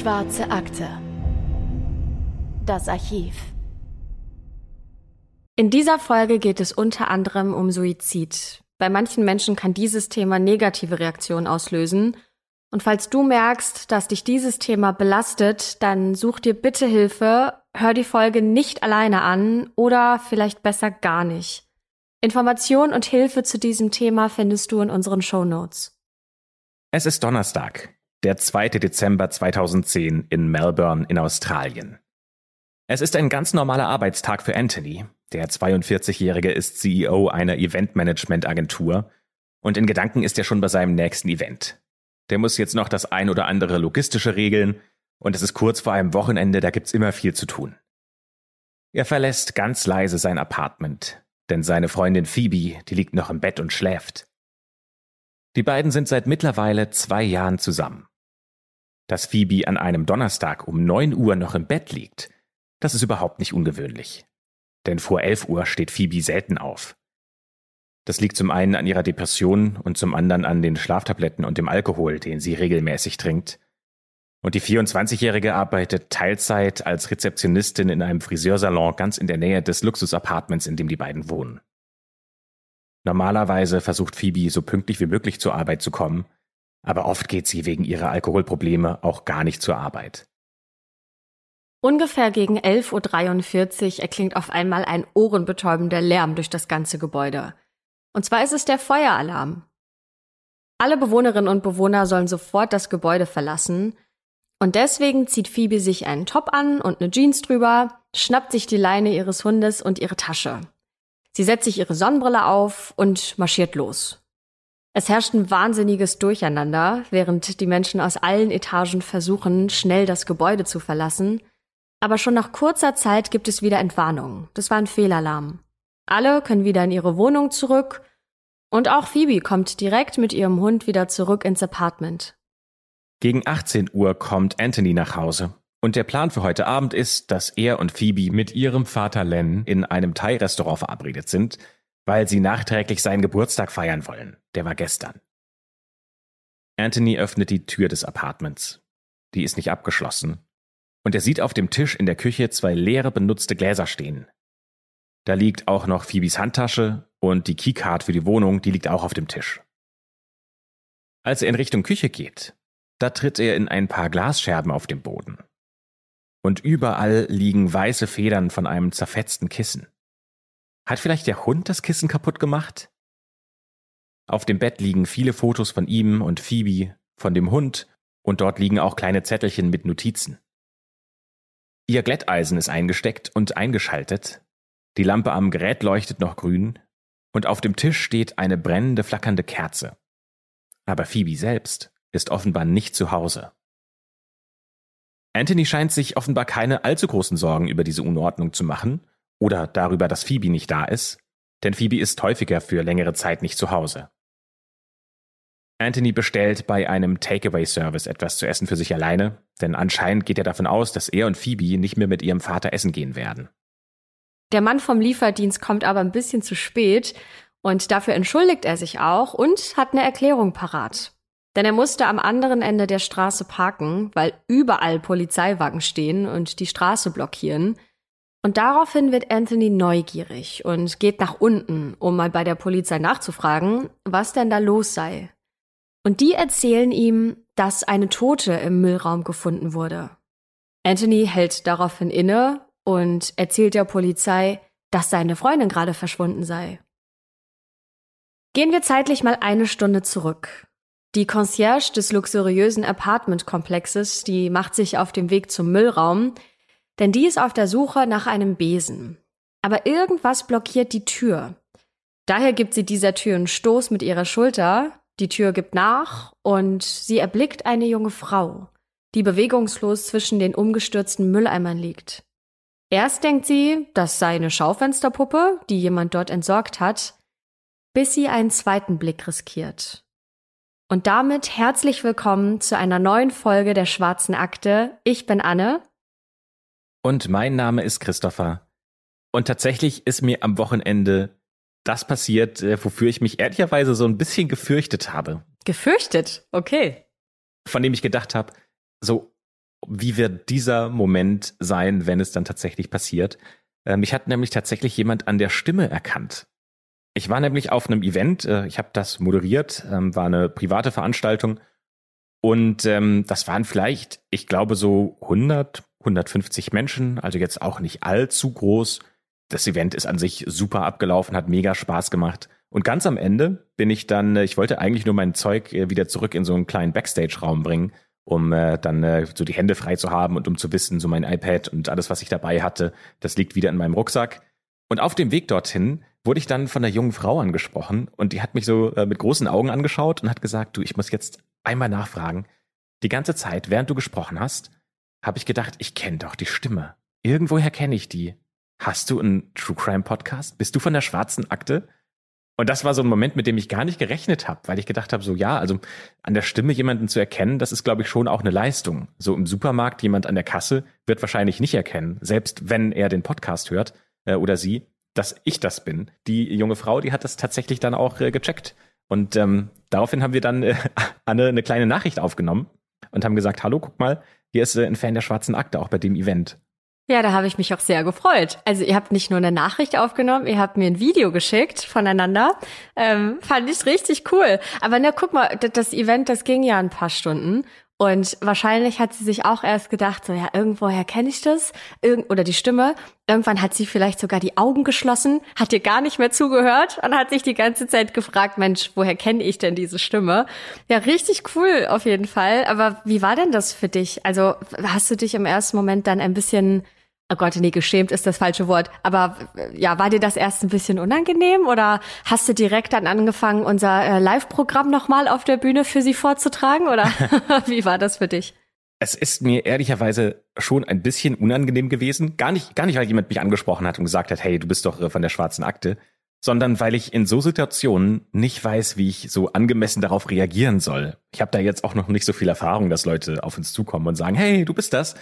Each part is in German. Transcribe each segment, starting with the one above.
Schwarze Akte. Das Archiv. In dieser Folge geht es unter anderem um Suizid. Bei manchen Menschen kann dieses Thema negative Reaktionen auslösen. Und falls du merkst, dass dich dieses Thema belastet, dann such dir bitte Hilfe, hör die Folge nicht alleine an oder vielleicht besser gar nicht. Information und Hilfe zu diesem Thema findest du in unseren Show Notes. Es ist Donnerstag, der 2. Dezember 2010 in Melbourne in Australien. Es ist ein ganz normaler Arbeitstag für Anthony. Der 42-Jährige ist CEO einer Eventmanagement-Agentur und in Gedanken ist er schon bei seinem nächsten Event. Der muss jetzt noch das ein oder andere logistische regeln und es ist kurz vor einem Wochenende, da gibt's immer viel zu tun. Er verlässt ganz leise sein Apartment, denn seine Freundin Phoebe, die liegt noch im Bett und schläft. Die beiden sind seit mittlerweile zwei Jahren zusammen. Dass Phoebe an einem Donnerstag um neun Uhr noch im Bett liegt, das ist überhaupt nicht ungewöhnlich. Denn vor elf Uhr steht Phoebe selten auf. Das liegt zum einen an ihrer Depression und zum anderen an den Schlaftabletten und dem Alkohol, den sie regelmäßig trinkt. Und die 24-Jährige arbeitet Teilzeit als Rezeptionistin in einem Friseursalon ganz in der Nähe des Luxusapartments, in dem die beiden wohnen. Normalerweise versucht Phoebe so pünktlich wie möglich zur Arbeit zu kommen, aber oft geht sie wegen ihrer Alkoholprobleme auch gar nicht zur Arbeit. Ungefähr gegen 11.43 Uhr erklingt auf einmal ein ohrenbetäubender Lärm durch das ganze Gebäude. Und zwar ist es der Feueralarm. Alle Bewohnerinnen und Bewohner sollen sofort das Gebäude verlassen. Und deswegen zieht Phoebe sich einen Top an und eine Jeans drüber, schnappt sich die Leine ihres Hundes und ihre Tasche. Sie setzt sich ihre Sonnenbrille auf und marschiert los. Es herrscht ein wahnsinniges Durcheinander, während die Menschen aus allen Etagen versuchen, schnell das Gebäude zu verlassen. Aber schon nach kurzer Zeit gibt es wieder Entwarnung. Das war ein Fehlalarm. Alle können wieder in ihre Wohnung zurück und auch Phoebe kommt direkt mit ihrem Hund wieder zurück ins Apartment. Gegen 18 Uhr kommt Anthony nach Hause. Und der Plan für heute Abend ist, dass er und Phoebe mit ihrem Vater Len in einem Thai-Restaurant verabredet sind, weil sie nachträglich seinen Geburtstag feiern wollen. Der war gestern. Anthony öffnet die Tür des Apartments. Die ist nicht abgeschlossen. Und er sieht auf dem Tisch in der Küche zwei leere benutzte Gläser stehen. Da liegt auch noch Phoebes Handtasche und die Keycard für die Wohnung, die liegt auch auf dem Tisch. Als er in Richtung Küche geht, da tritt er in ein paar Glasscherben auf dem Boden und überall liegen weiße Federn von einem zerfetzten Kissen. Hat vielleicht der Hund das Kissen kaputt gemacht? Auf dem Bett liegen viele Fotos von ihm und Phoebe, von dem Hund, und dort liegen auch kleine Zettelchen mit Notizen. Ihr Glätteisen ist eingesteckt und eingeschaltet, die Lampe am Gerät leuchtet noch grün, und auf dem Tisch steht eine brennende, flackernde Kerze. Aber Phoebe selbst ist offenbar nicht zu Hause. Anthony scheint sich offenbar keine allzu großen Sorgen über diese Unordnung zu machen oder darüber, dass Phoebe nicht da ist, denn Phoebe ist häufiger für längere Zeit nicht zu Hause. Anthony bestellt bei einem Takeaway-Service etwas zu essen für sich alleine, denn anscheinend geht er davon aus, dass er und Phoebe nicht mehr mit ihrem Vater essen gehen werden. Der Mann vom Lieferdienst kommt aber ein bisschen zu spät und dafür entschuldigt er sich auch und hat eine Erklärung parat. Denn er musste am anderen Ende der Straße parken, weil überall Polizeiwagen stehen und die Straße blockieren. Und daraufhin wird Anthony neugierig und geht nach unten, um mal bei der Polizei nachzufragen, was denn da los sei. Und die erzählen ihm, dass eine Tote im Müllraum gefunden wurde. Anthony hält daraufhin inne und erzählt der Polizei, dass seine Freundin gerade verschwunden sei. Gehen wir zeitlich mal eine Stunde zurück. Die Concierge des luxuriösen Apartmentkomplexes, die macht sich auf dem Weg zum Müllraum, denn die ist auf der Suche nach einem Besen. Aber irgendwas blockiert die Tür. Daher gibt sie dieser Tür einen Stoß mit ihrer Schulter, die Tür gibt nach und sie erblickt eine junge Frau, die bewegungslos zwischen den umgestürzten Mülleimern liegt. Erst denkt sie, das sei eine Schaufensterpuppe, die jemand dort entsorgt hat, bis sie einen zweiten Blick riskiert. Und damit herzlich willkommen zu einer neuen Folge der Schwarzen Akte. Ich bin Anne. Und mein Name ist Christopher. Und tatsächlich ist mir am Wochenende das passiert, äh, wofür ich mich ehrlicherweise so ein bisschen gefürchtet habe. Gefürchtet? Okay. Von dem ich gedacht habe, so, wie wird dieser Moment sein, wenn es dann tatsächlich passiert. Mich hat nämlich tatsächlich jemand an der Stimme erkannt. Ich war nämlich auf einem Event, äh, ich habe das moderiert, ähm, war eine private Veranstaltung und ähm, das waren vielleicht, ich glaube, so 100, 150 Menschen, also jetzt auch nicht allzu groß. Das Event ist an sich super abgelaufen, hat mega Spaß gemacht. Und ganz am Ende bin ich dann, äh, ich wollte eigentlich nur mein Zeug äh, wieder zurück in so einen kleinen Backstage-Raum bringen, um äh, dann so die Hände frei zu haben und um zu wissen, so mein iPad und alles, was ich dabei hatte, das liegt wieder in meinem Rucksack. Und auf dem Weg dorthin wurde ich dann von einer jungen Frau angesprochen und die hat mich so mit großen Augen angeschaut und hat gesagt, du, ich muss jetzt einmal nachfragen. Die ganze Zeit, während du gesprochen hast, habe ich gedacht, ich kenne doch die Stimme. Irgendwoher kenne ich die. Hast du einen True Crime Podcast? Bist du von der schwarzen Akte? Und das war so ein Moment, mit dem ich gar nicht gerechnet habe, weil ich gedacht habe, so ja, also an der Stimme jemanden zu erkennen, das ist, glaube ich, schon auch eine Leistung. So im Supermarkt jemand an der Kasse wird wahrscheinlich nicht erkennen, selbst wenn er den Podcast hört äh, oder sie, dass ich das bin. Die junge Frau, die hat das tatsächlich dann auch äh, gecheckt. Und ähm, daraufhin haben wir dann äh, eine, eine kleine Nachricht aufgenommen und haben gesagt, hallo, guck mal, hier ist äh, ein Fan der schwarzen Akte, auch bei dem Event. Ja, da habe ich mich auch sehr gefreut. Also ihr habt nicht nur eine Nachricht aufgenommen, ihr habt mir ein Video geschickt voneinander. Ähm, fand ich richtig cool. Aber na, guck mal, das Event, das ging ja ein paar Stunden. Und wahrscheinlich hat sie sich auch erst gedacht, so ja, irgendwoher kenne ich das, Irgend oder die Stimme. Irgendwann hat sie vielleicht sogar die Augen geschlossen, hat dir gar nicht mehr zugehört und hat sich die ganze Zeit gefragt, Mensch, woher kenne ich denn diese Stimme? Ja, richtig cool auf jeden Fall. Aber wie war denn das für dich? Also hast du dich im ersten Moment dann ein bisschen oh Gott, nee, geschämt ist das falsche Wort. Aber ja, war dir das erst ein bisschen unangenehm oder hast du direkt dann angefangen, unser äh, Live-Programm nochmal auf der Bühne für sie vorzutragen oder wie war das für dich? Es ist mir ehrlicherweise schon ein bisschen unangenehm gewesen. Gar nicht, gar nicht, weil jemand mich angesprochen hat und gesagt hat, hey, du bist doch äh, von der schwarzen Akte, sondern weil ich in so Situationen nicht weiß, wie ich so angemessen darauf reagieren soll. Ich habe da jetzt auch noch nicht so viel Erfahrung, dass Leute auf uns zukommen und sagen, hey, du bist das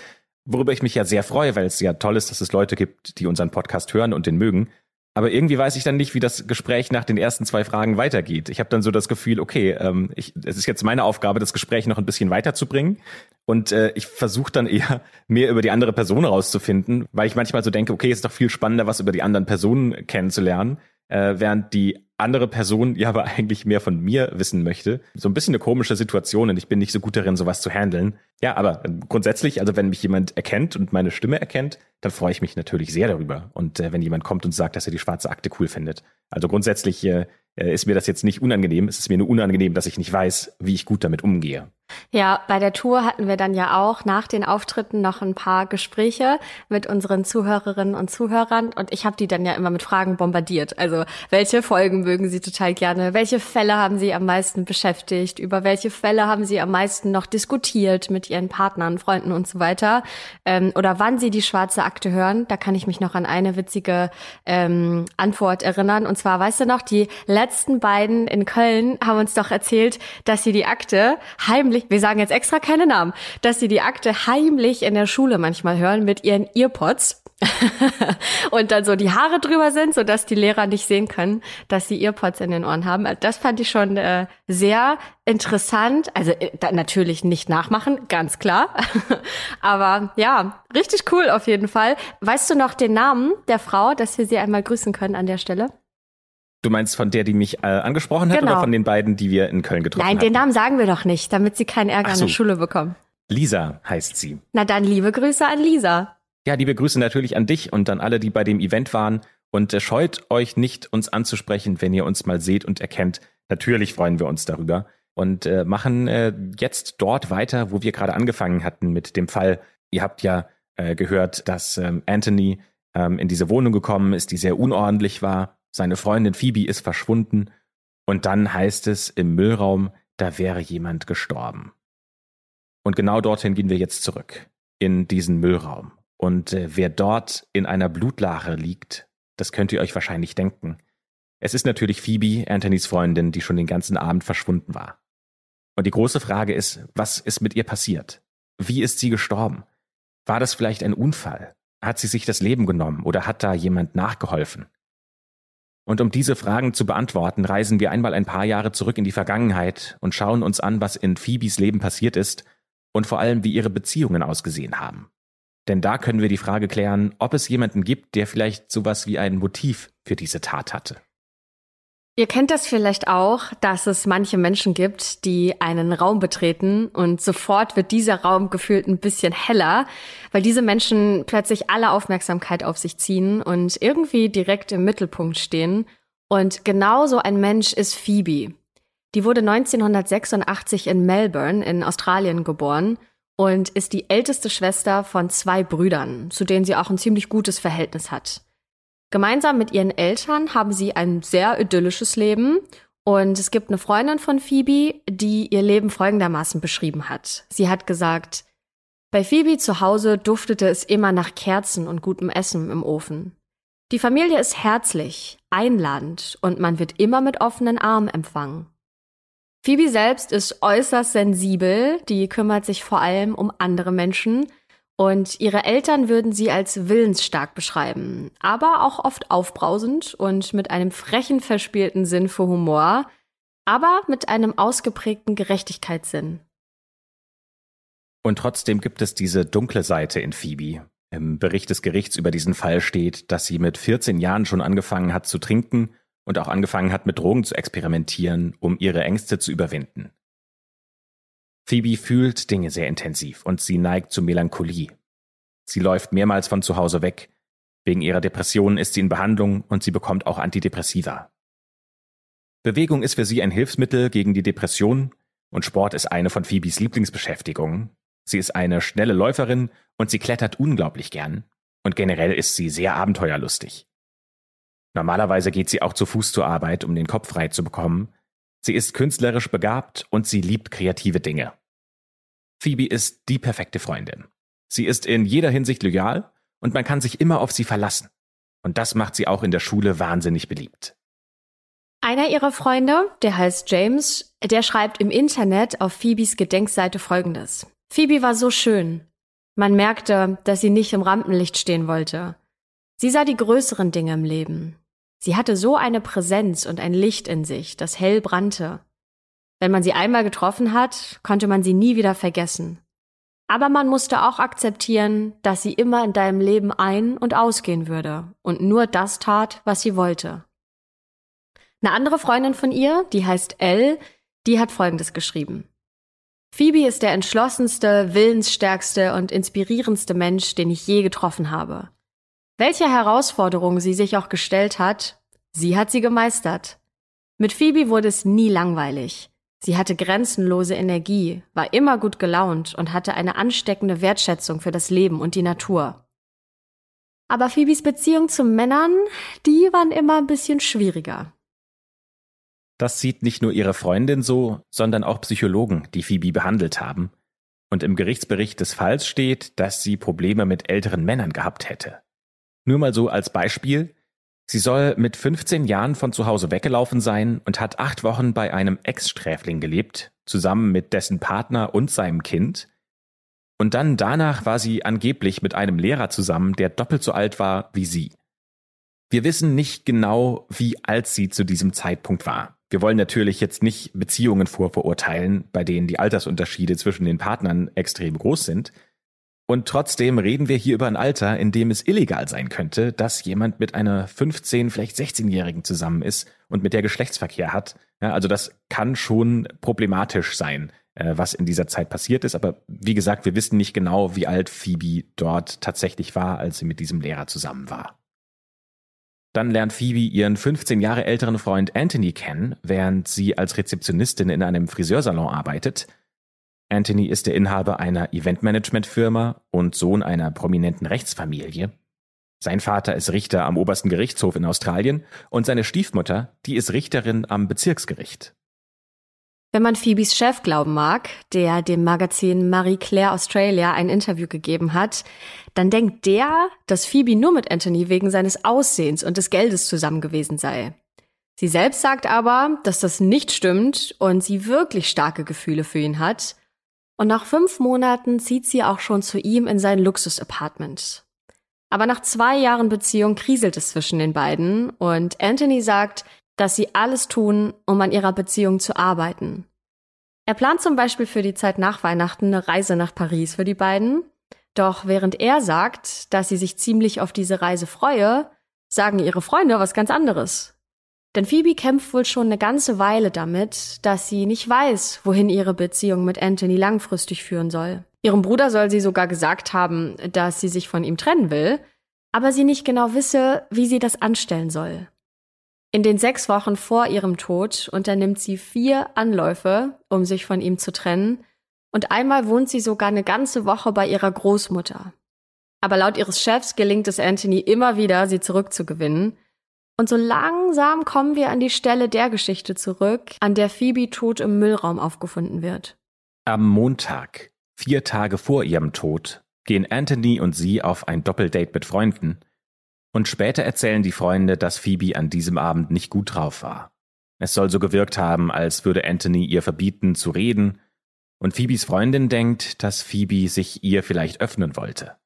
worüber ich mich ja sehr freue, weil es ja toll ist, dass es Leute gibt, die unseren Podcast hören und den mögen. Aber irgendwie weiß ich dann nicht, wie das Gespräch nach den ersten zwei Fragen weitergeht. Ich habe dann so das Gefühl, okay, ähm, ich, es ist jetzt meine Aufgabe, das Gespräch noch ein bisschen weiterzubringen. Und äh, ich versuche dann eher mehr über die andere Person rauszufinden, weil ich manchmal so denke, okay, ist doch viel spannender, was über die anderen Personen kennenzulernen, äh, während die andere Person ja aber eigentlich mehr von mir wissen möchte. So ein bisschen eine komische Situation und ich bin nicht so gut darin, sowas zu handeln. Ja, aber grundsätzlich, also wenn mich jemand erkennt und meine Stimme erkennt, dann freue ich mich natürlich sehr darüber. Und äh, wenn jemand kommt und sagt, dass er die schwarze Akte cool findet. Also grundsätzlich äh, ist mir das jetzt nicht unangenehm. Es ist mir nur unangenehm, dass ich nicht weiß, wie ich gut damit umgehe. Ja, bei der Tour hatten wir dann ja auch nach den Auftritten noch ein paar Gespräche mit unseren Zuhörerinnen und Zuhörern und ich habe die dann ja immer mit Fragen bombardiert. Also welche Folgen mögen Sie total gerne? Welche Fälle haben Sie am meisten beschäftigt? Über welche Fälle haben Sie am meisten noch diskutiert mit Ihren Partnern, Freunden und so weiter? Ähm, oder wann Sie die schwarze Akte hören? Da kann ich mich noch an eine witzige ähm, Antwort erinnern. Und zwar, weißt du noch, die letzten beiden in Köln haben uns doch erzählt, dass sie die Akte heimlich heimlich, wir sagen jetzt extra keine Namen, dass sie die Akte heimlich in der Schule manchmal hören mit ihren Earpods. und dann so die Haare drüber sind, so dass die Lehrer nicht sehen können, dass sie Earpods in den Ohren haben. Also das fand ich schon äh, sehr interessant. Also äh, natürlich nicht nachmachen, ganz klar. Aber ja, richtig cool auf jeden Fall. Weißt du noch den Namen der Frau, dass wir sie einmal grüßen können an der Stelle? Du meinst von der, die mich äh, angesprochen hat, genau. oder von den beiden, die wir in Köln getroffen haben? Nein, den Namen sagen wir doch nicht, damit sie keinen Ärger so. in der Schule bekommen. Lisa heißt sie. Na dann liebe Grüße an Lisa. Ja, liebe Grüße natürlich an dich und an alle, die bei dem Event waren. Und äh, scheut euch nicht, uns anzusprechen, wenn ihr uns mal seht und erkennt. Natürlich freuen wir uns darüber. Und äh, machen äh, jetzt dort weiter, wo wir gerade angefangen hatten mit dem Fall. Ihr habt ja äh, gehört, dass ähm, Anthony ähm, in diese Wohnung gekommen ist, die sehr unordentlich war seine Freundin Phoebe ist verschwunden und dann heißt es im Müllraum, da wäre jemand gestorben. Und genau dorthin gehen wir jetzt zurück, in diesen Müllraum. Und äh, wer dort in einer Blutlache liegt, das könnt ihr euch wahrscheinlich denken. Es ist natürlich Phoebe, Anthonys Freundin, die schon den ganzen Abend verschwunden war. Und die große Frage ist, was ist mit ihr passiert? Wie ist sie gestorben? War das vielleicht ein Unfall? Hat sie sich das Leben genommen oder hat da jemand nachgeholfen? Und um diese Fragen zu beantworten, reisen wir einmal ein paar Jahre zurück in die Vergangenheit und schauen uns an, was in Phoebes Leben passiert ist und vor allem, wie ihre Beziehungen ausgesehen haben. Denn da können wir die Frage klären, ob es jemanden gibt, der vielleicht sowas wie ein Motiv für diese Tat hatte. Ihr kennt das vielleicht auch, dass es manche Menschen gibt, die einen Raum betreten und sofort wird dieser Raum gefühlt ein bisschen heller, weil diese Menschen plötzlich alle Aufmerksamkeit auf sich ziehen und irgendwie direkt im Mittelpunkt stehen. Und genauso ein Mensch ist Phoebe. Die wurde 1986 in Melbourne in Australien geboren und ist die älteste Schwester von zwei Brüdern, zu denen sie auch ein ziemlich gutes Verhältnis hat. Gemeinsam mit ihren Eltern haben sie ein sehr idyllisches Leben und es gibt eine Freundin von Phoebe, die ihr Leben folgendermaßen beschrieben hat. Sie hat gesagt, bei Phoebe zu Hause duftete es immer nach Kerzen und gutem Essen im Ofen. Die Familie ist herzlich, einladend und man wird immer mit offenen Armen empfangen. Phoebe selbst ist äußerst sensibel, die kümmert sich vor allem um andere Menschen und ihre Eltern würden sie als willensstark beschreiben, aber auch oft aufbrausend und mit einem frechen, verspielten Sinn für Humor, aber mit einem ausgeprägten Gerechtigkeitssinn. Und trotzdem gibt es diese dunkle Seite in Phoebe. Im Bericht des Gerichts über diesen Fall steht, dass sie mit 14 Jahren schon angefangen hat zu trinken und auch angefangen hat, mit Drogen zu experimentieren, um ihre Ängste zu überwinden. Phoebe fühlt Dinge sehr intensiv und sie neigt zu Melancholie. Sie läuft mehrmals von zu Hause weg. Wegen ihrer Depressionen ist sie in Behandlung und sie bekommt auch Antidepressiva. Bewegung ist für sie ein Hilfsmittel gegen die Depression und Sport ist eine von Phoebes Lieblingsbeschäftigungen. Sie ist eine schnelle Läuferin und sie klettert unglaublich gern. Und generell ist sie sehr abenteuerlustig. Normalerweise geht sie auch zu Fuß zur Arbeit, um den Kopf frei zu bekommen, Sie ist künstlerisch begabt und sie liebt kreative Dinge. Phoebe ist die perfekte Freundin. Sie ist in jeder Hinsicht loyal und man kann sich immer auf sie verlassen. Und das macht sie auch in der Schule wahnsinnig beliebt. Einer ihrer Freunde, der heißt James, der schreibt im Internet auf Phoebes Gedenkseite folgendes. Phoebe war so schön. Man merkte, dass sie nicht im Rampenlicht stehen wollte. Sie sah die größeren Dinge im Leben. Sie hatte so eine Präsenz und ein Licht in sich, das hell brannte. Wenn man sie einmal getroffen hat, konnte man sie nie wieder vergessen. Aber man musste auch akzeptieren, dass sie immer in deinem Leben ein- und ausgehen würde und nur das tat, was sie wollte. Eine andere Freundin von ihr, die heißt Elle, die hat Folgendes geschrieben. Phoebe ist der entschlossenste, willensstärkste und inspirierendste Mensch, den ich je getroffen habe. Welche Herausforderungen sie sich auch gestellt hat, sie hat sie gemeistert. Mit Phoebe wurde es nie langweilig. Sie hatte grenzenlose Energie, war immer gut gelaunt und hatte eine ansteckende Wertschätzung für das Leben und die Natur. Aber Phoebes Beziehung zu Männern, die waren immer ein bisschen schwieriger. Das sieht nicht nur ihre Freundin so, sondern auch Psychologen, die Phoebe behandelt haben. Und im Gerichtsbericht des Falls steht, dass sie Probleme mit älteren Männern gehabt hätte. Nur mal so als Beispiel. Sie soll mit 15 Jahren von zu Hause weggelaufen sein und hat acht Wochen bei einem Ex-Sträfling gelebt, zusammen mit dessen Partner und seinem Kind. Und dann danach war sie angeblich mit einem Lehrer zusammen, der doppelt so alt war wie sie. Wir wissen nicht genau, wie alt sie zu diesem Zeitpunkt war. Wir wollen natürlich jetzt nicht Beziehungen vorverurteilen, bei denen die Altersunterschiede zwischen den Partnern extrem groß sind. Und trotzdem reden wir hier über ein Alter, in dem es illegal sein könnte, dass jemand mit einer 15, vielleicht 16-Jährigen zusammen ist und mit der Geschlechtsverkehr hat. Ja, also das kann schon problematisch sein, äh, was in dieser Zeit passiert ist. Aber wie gesagt, wir wissen nicht genau, wie alt Phoebe dort tatsächlich war, als sie mit diesem Lehrer zusammen war. Dann lernt Phoebe ihren 15 Jahre älteren Freund Anthony kennen, während sie als Rezeptionistin in einem Friseursalon arbeitet Anthony ist der Inhaber einer Eventmanagement-Firma und Sohn einer prominenten Rechtsfamilie. Sein Vater ist Richter am obersten Gerichtshof in Australien und seine Stiefmutter, die ist Richterin am Bezirksgericht. Wenn man Phoebes Chef glauben mag, der dem Magazin Marie Claire Australia ein Interview gegeben hat, dann denkt der, dass Phoebe nur mit Anthony wegen seines Aussehens und des Geldes zusammen gewesen sei. Sie selbst sagt aber, dass das nicht stimmt und sie wirklich starke Gefühle für ihn hat und nach fünf Monaten zieht sie auch schon zu ihm in sein Luxus-Apartment. Aber nach zwei Jahren Beziehung kriselt es zwischen den beiden und Anthony sagt, dass sie alles tun, um an ihrer Beziehung zu arbeiten. Er plant zum Beispiel für die Zeit nach Weihnachten eine Reise nach Paris für die beiden. Doch während er sagt, dass sie sich ziemlich auf diese Reise freue, sagen ihre Freunde was ganz anderes. Denn Phoebe kämpft wohl schon eine ganze Weile damit, dass sie nicht weiß, wohin ihre Beziehung mit Anthony langfristig führen soll. Ihrem Bruder soll sie sogar gesagt haben, dass sie sich von ihm trennen will, aber sie nicht genau wisse, wie sie das anstellen soll. In den sechs Wochen vor ihrem Tod unternimmt sie vier Anläufe, um sich von ihm zu trennen, und einmal wohnt sie sogar eine ganze Woche bei ihrer Großmutter. Aber laut ihres Chefs gelingt es Anthony immer wieder, sie zurückzugewinnen. Und so langsam kommen wir an die Stelle der Geschichte zurück, an der Phoebe tot im Müllraum aufgefunden wird. Am Montag, vier Tage vor ihrem Tod, gehen Anthony und sie auf ein Doppeldate mit Freunden und später erzählen die Freunde, dass Phoebe an diesem Abend nicht gut drauf war. Es soll so gewirkt haben, als würde Anthony ihr verbieten zu reden, und Phoebes Freundin denkt, dass Phoebe sich ihr vielleicht öffnen wollte.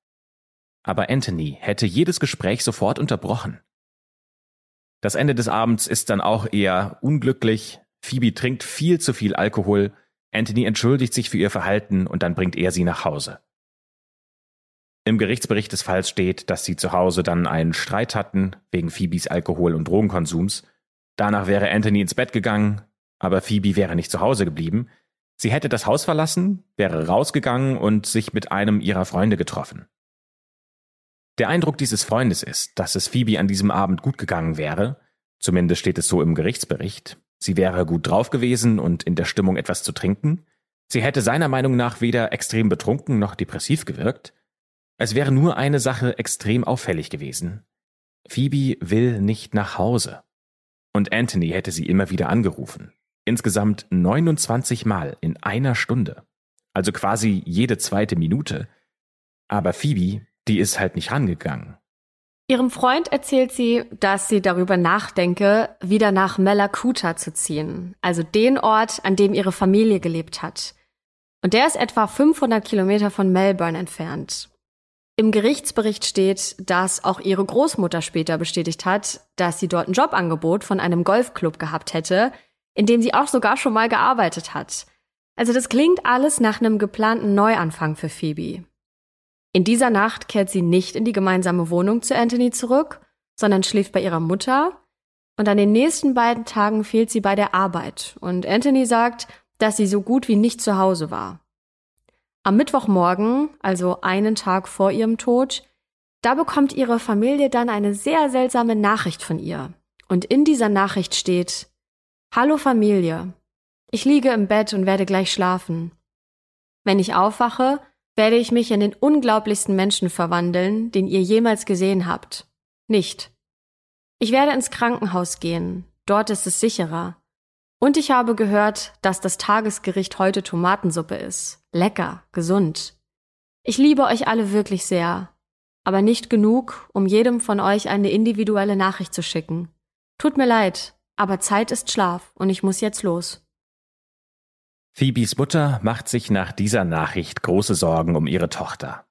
Aber Anthony hätte jedes Gespräch sofort unterbrochen. Das Ende des Abends ist dann auch eher unglücklich. Phoebe trinkt viel zu viel Alkohol, Anthony entschuldigt sich für ihr Verhalten und dann bringt er sie nach Hause. Im Gerichtsbericht des Falls steht, dass sie zu Hause dann einen Streit hatten wegen Phoebes Alkohol- und Drogenkonsums. Danach wäre Anthony ins Bett gegangen, aber Phoebe wäre nicht zu Hause geblieben. Sie hätte das Haus verlassen, wäre rausgegangen und sich mit einem ihrer Freunde getroffen. Der Eindruck dieses Freundes ist, dass es Phoebe an diesem Abend gut gegangen wäre, zumindest steht es so im Gerichtsbericht. Sie wäre gut drauf gewesen und in der Stimmung etwas zu trinken. Sie hätte seiner Meinung nach weder extrem betrunken noch depressiv gewirkt. Es wäre nur eine Sache extrem auffällig gewesen. Phoebe will nicht nach Hause. Und Anthony hätte sie immer wieder angerufen. Insgesamt 29 Mal in einer Stunde. Also quasi jede zweite Minute. Aber Phoebe, die ist halt nicht rangegangen. Ihrem Freund erzählt sie, dass sie darüber nachdenke, wieder nach Malakuta zu ziehen, also den Ort, an dem ihre Familie gelebt hat. Und der ist etwa 500 Kilometer von Melbourne entfernt. Im Gerichtsbericht steht, dass auch ihre Großmutter später bestätigt hat, dass sie dort ein Jobangebot von einem Golfclub gehabt hätte, in dem sie auch sogar schon mal gearbeitet hat. Also das klingt alles nach einem geplanten Neuanfang für Phoebe. In dieser Nacht kehrt sie nicht in die gemeinsame Wohnung zu Anthony zurück, sondern schläft bei ihrer Mutter. Und an den nächsten beiden Tagen fehlt sie bei der Arbeit. Und Anthony sagt, dass sie so gut wie nicht zu Hause war. Am Mittwochmorgen, also einen Tag vor ihrem Tod, da bekommt ihre Familie dann eine sehr seltsame Nachricht von ihr. Und in dieser Nachricht steht, Hallo Familie, ich liege im Bett und werde gleich schlafen. Wenn ich aufwache, werde ich mich in den unglaublichsten Menschen verwandeln, den ihr jemals gesehen habt. Nicht. Ich werde ins Krankenhaus gehen, dort ist es sicherer. Und ich habe gehört, dass das Tagesgericht heute Tomatensuppe ist. Lecker, gesund. Ich liebe euch alle wirklich sehr, aber nicht genug, um jedem von euch eine individuelle Nachricht zu schicken. Tut mir leid, aber Zeit ist Schlaf und ich muss jetzt los. Phoebes Mutter macht sich nach dieser Nachricht große Sorgen um ihre Tochter.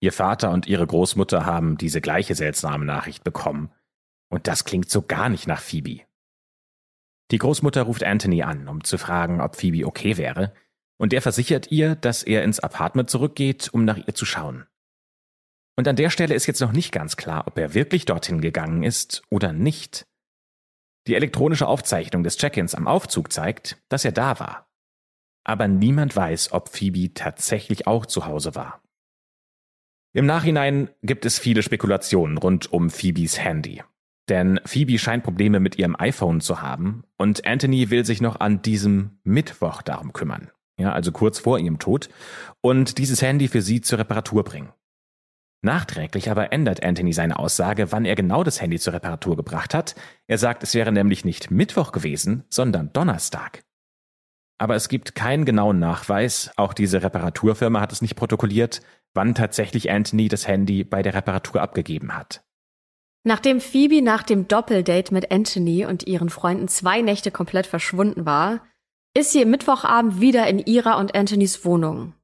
Ihr Vater und ihre Großmutter haben diese gleiche seltsame Nachricht bekommen. Und das klingt so gar nicht nach Phoebe. Die Großmutter ruft Anthony an, um zu fragen, ob Phoebe okay wäre, und er versichert ihr, dass er ins Apartment zurückgeht, um nach ihr zu schauen. Und an der Stelle ist jetzt noch nicht ganz klar, ob er wirklich dorthin gegangen ist oder nicht. Die elektronische Aufzeichnung des Check-ins am Aufzug zeigt, dass er da war. Aber niemand weiß, ob Phoebe tatsächlich auch zu Hause war. Im Nachhinein gibt es viele Spekulationen rund um Phoebes Handy. Denn Phoebe scheint Probleme mit ihrem iPhone zu haben und Anthony will sich noch an diesem Mittwoch darum kümmern. Ja, also kurz vor ihrem Tod und dieses Handy für sie zur Reparatur bringen. Nachträglich aber ändert Anthony seine Aussage, wann er genau das Handy zur Reparatur gebracht hat. Er sagt, es wäre nämlich nicht Mittwoch gewesen, sondern Donnerstag. Aber es gibt keinen genauen Nachweis, auch diese Reparaturfirma hat es nicht protokolliert, wann tatsächlich Anthony das Handy bei der Reparatur abgegeben hat. Nachdem Phoebe nach dem Doppeldate mit Anthony und ihren Freunden zwei Nächte komplett verschwunden war, ist sie Mittwochabend wieder in ihrer und Anthonys Wohnung.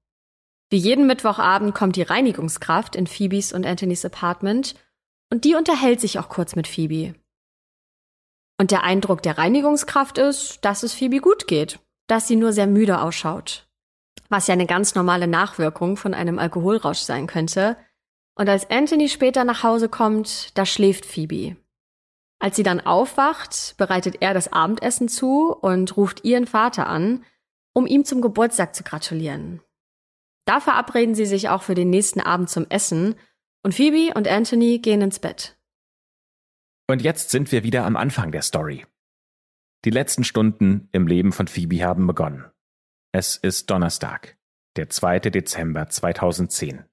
Wie jeden Mittwochabend kommt die Reinigungskraft in Phoebes und Anthonys Apartment und die unterhält sich auch kurz mit Phoebe. Und der Eindruck der Reinigungskraft ist, dass es Phoebe gut geht. Dass sie nur sehr müde ausschaut. Was ja eine ganz normale Nachwirkung von einem Alkoholrausch sein könnte. Und als Anthony später nach Hause kommt, da schläft Phoebe. Als sie dann aufwacht, bereitet er das Abendessen zu und ruft ihren Vater an, um ihm zum Geburtstag zu gratulieren. Da verabreden sie sich auch für den nächsten Abend zum Essen und Phoebe und Anthony gehen ins Bett. Und jetzt sind wir wieder am Anfang der Story. Die letzten Stunden im Leben von Phoebe haben begonnen. Es ist Donnerstag, der 2. Dezember 2010.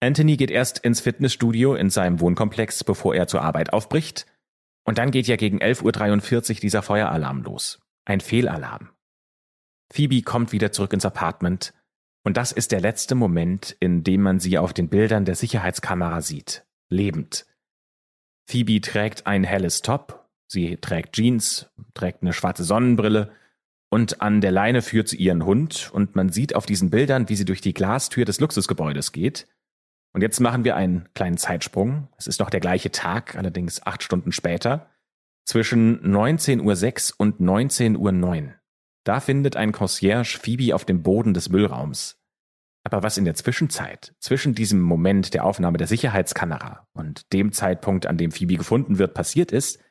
Anthony geht erst ins Fitnessstudio in seinem Wohnkomplex, bevor er zur Arbeit aufbricht. Und dann geht ja gegen 11.43 Uhr dieser Feueralarm los. Ein Fehlalarm. Phoebe kommt wieder zurück ins Apartment. Und das ist der letzte Moment, in dem man sie auf den Bildern der Sicherheitskamera sieht. Lebend. Phoebe trägt ein helles Top. Sie trägt Jeans, trägt eine schwarze Sonnenbrille. Und an der Leine führt sie ihren Hund. Und man sieht auf diesen Bildern, wie sie durch die Glastür des Luxusgebäudes geht. Und jetzt machen wir einen kleinen Zeitsprung. Es ist noch der gleiche Tag, allerdings acht Stunden später. Zwischen 19.06 Uhr und 19.09 Uhr. Da findet ein Concierge Phoebe auf dem Boden des Müllraums. Aber was in der Zwischenzeit, zwischen diesem Moment der Aufnahme der Sicherheitskamera und dem Zeitpunkt, an dem Phoebe gefunden wird, passiert ist,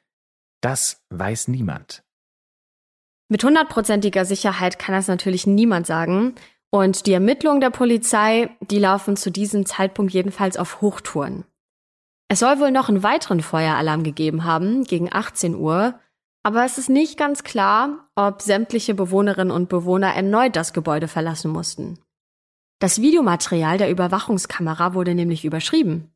das weiß niemand. Mit hundertprozentiger Sicherheit kann das natürlich niemand sagen. Und die Ermittlungen der Polizei, die laufen zu diesem Zeitpunkt jedenfalls auf Hochtouren. Es soll wohl noch einen weiteren Feueralarm gegeben haben, gegen 18 Uhr, aber es ist nicht ganz klar, ob sämtliche Bewohnerinnen und Bewohner erneut das Gebäude verlassen mussten. Das Videomaterial der Überwachungskamera wurde nämlich überschrieben.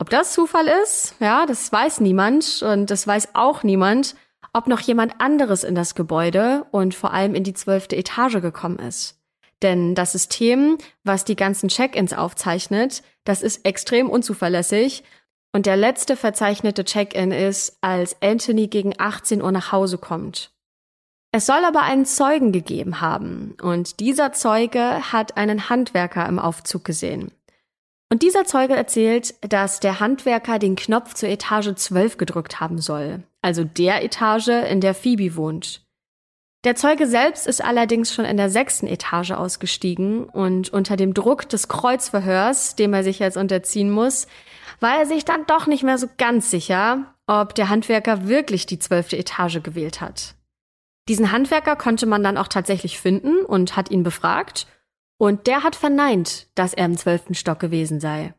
Ob das Zufall ist, ja, das weiß niemand und das weiß auch niemand, ob noch jemand anderes in das Gebäude und vor allem in die zwölfte Etage gekommen ist. Denn das System, was die ganzen Check-ins aufzeichnet, das ist extrem unzuverlässig. Und der letzte verzeichnete Check-in ist, als Anthony gegen 18 Uhr nach Hause kommt. Es soll aber einen Zeugen gegeben haben. Und dieser Zeuge hat einen Handwerker im Aufzug gesehen. Und dieser Zeuge erzählt, dass der Handwerker den Knopf zur Etage 12 gedrückt haben soll. Also der Etage, in der Phoebe wohnt. Der Zeuge selbst ist allerdings schon in der sechsten Etage ausgestiegen und unter dem Druck des Kreuzverhörs, dem er sich jetzt unterziehen muss, war er sich dann doch nicht mehr so ganz sicher, ob der Handwerker wirklich die zwölfte Etage gewählt hat. Diesen Handwerker konnte man dann auch tatsächlich finden und hat ihn befragt, und der hat verneint, dass er im zwölften Stock gewesen sei.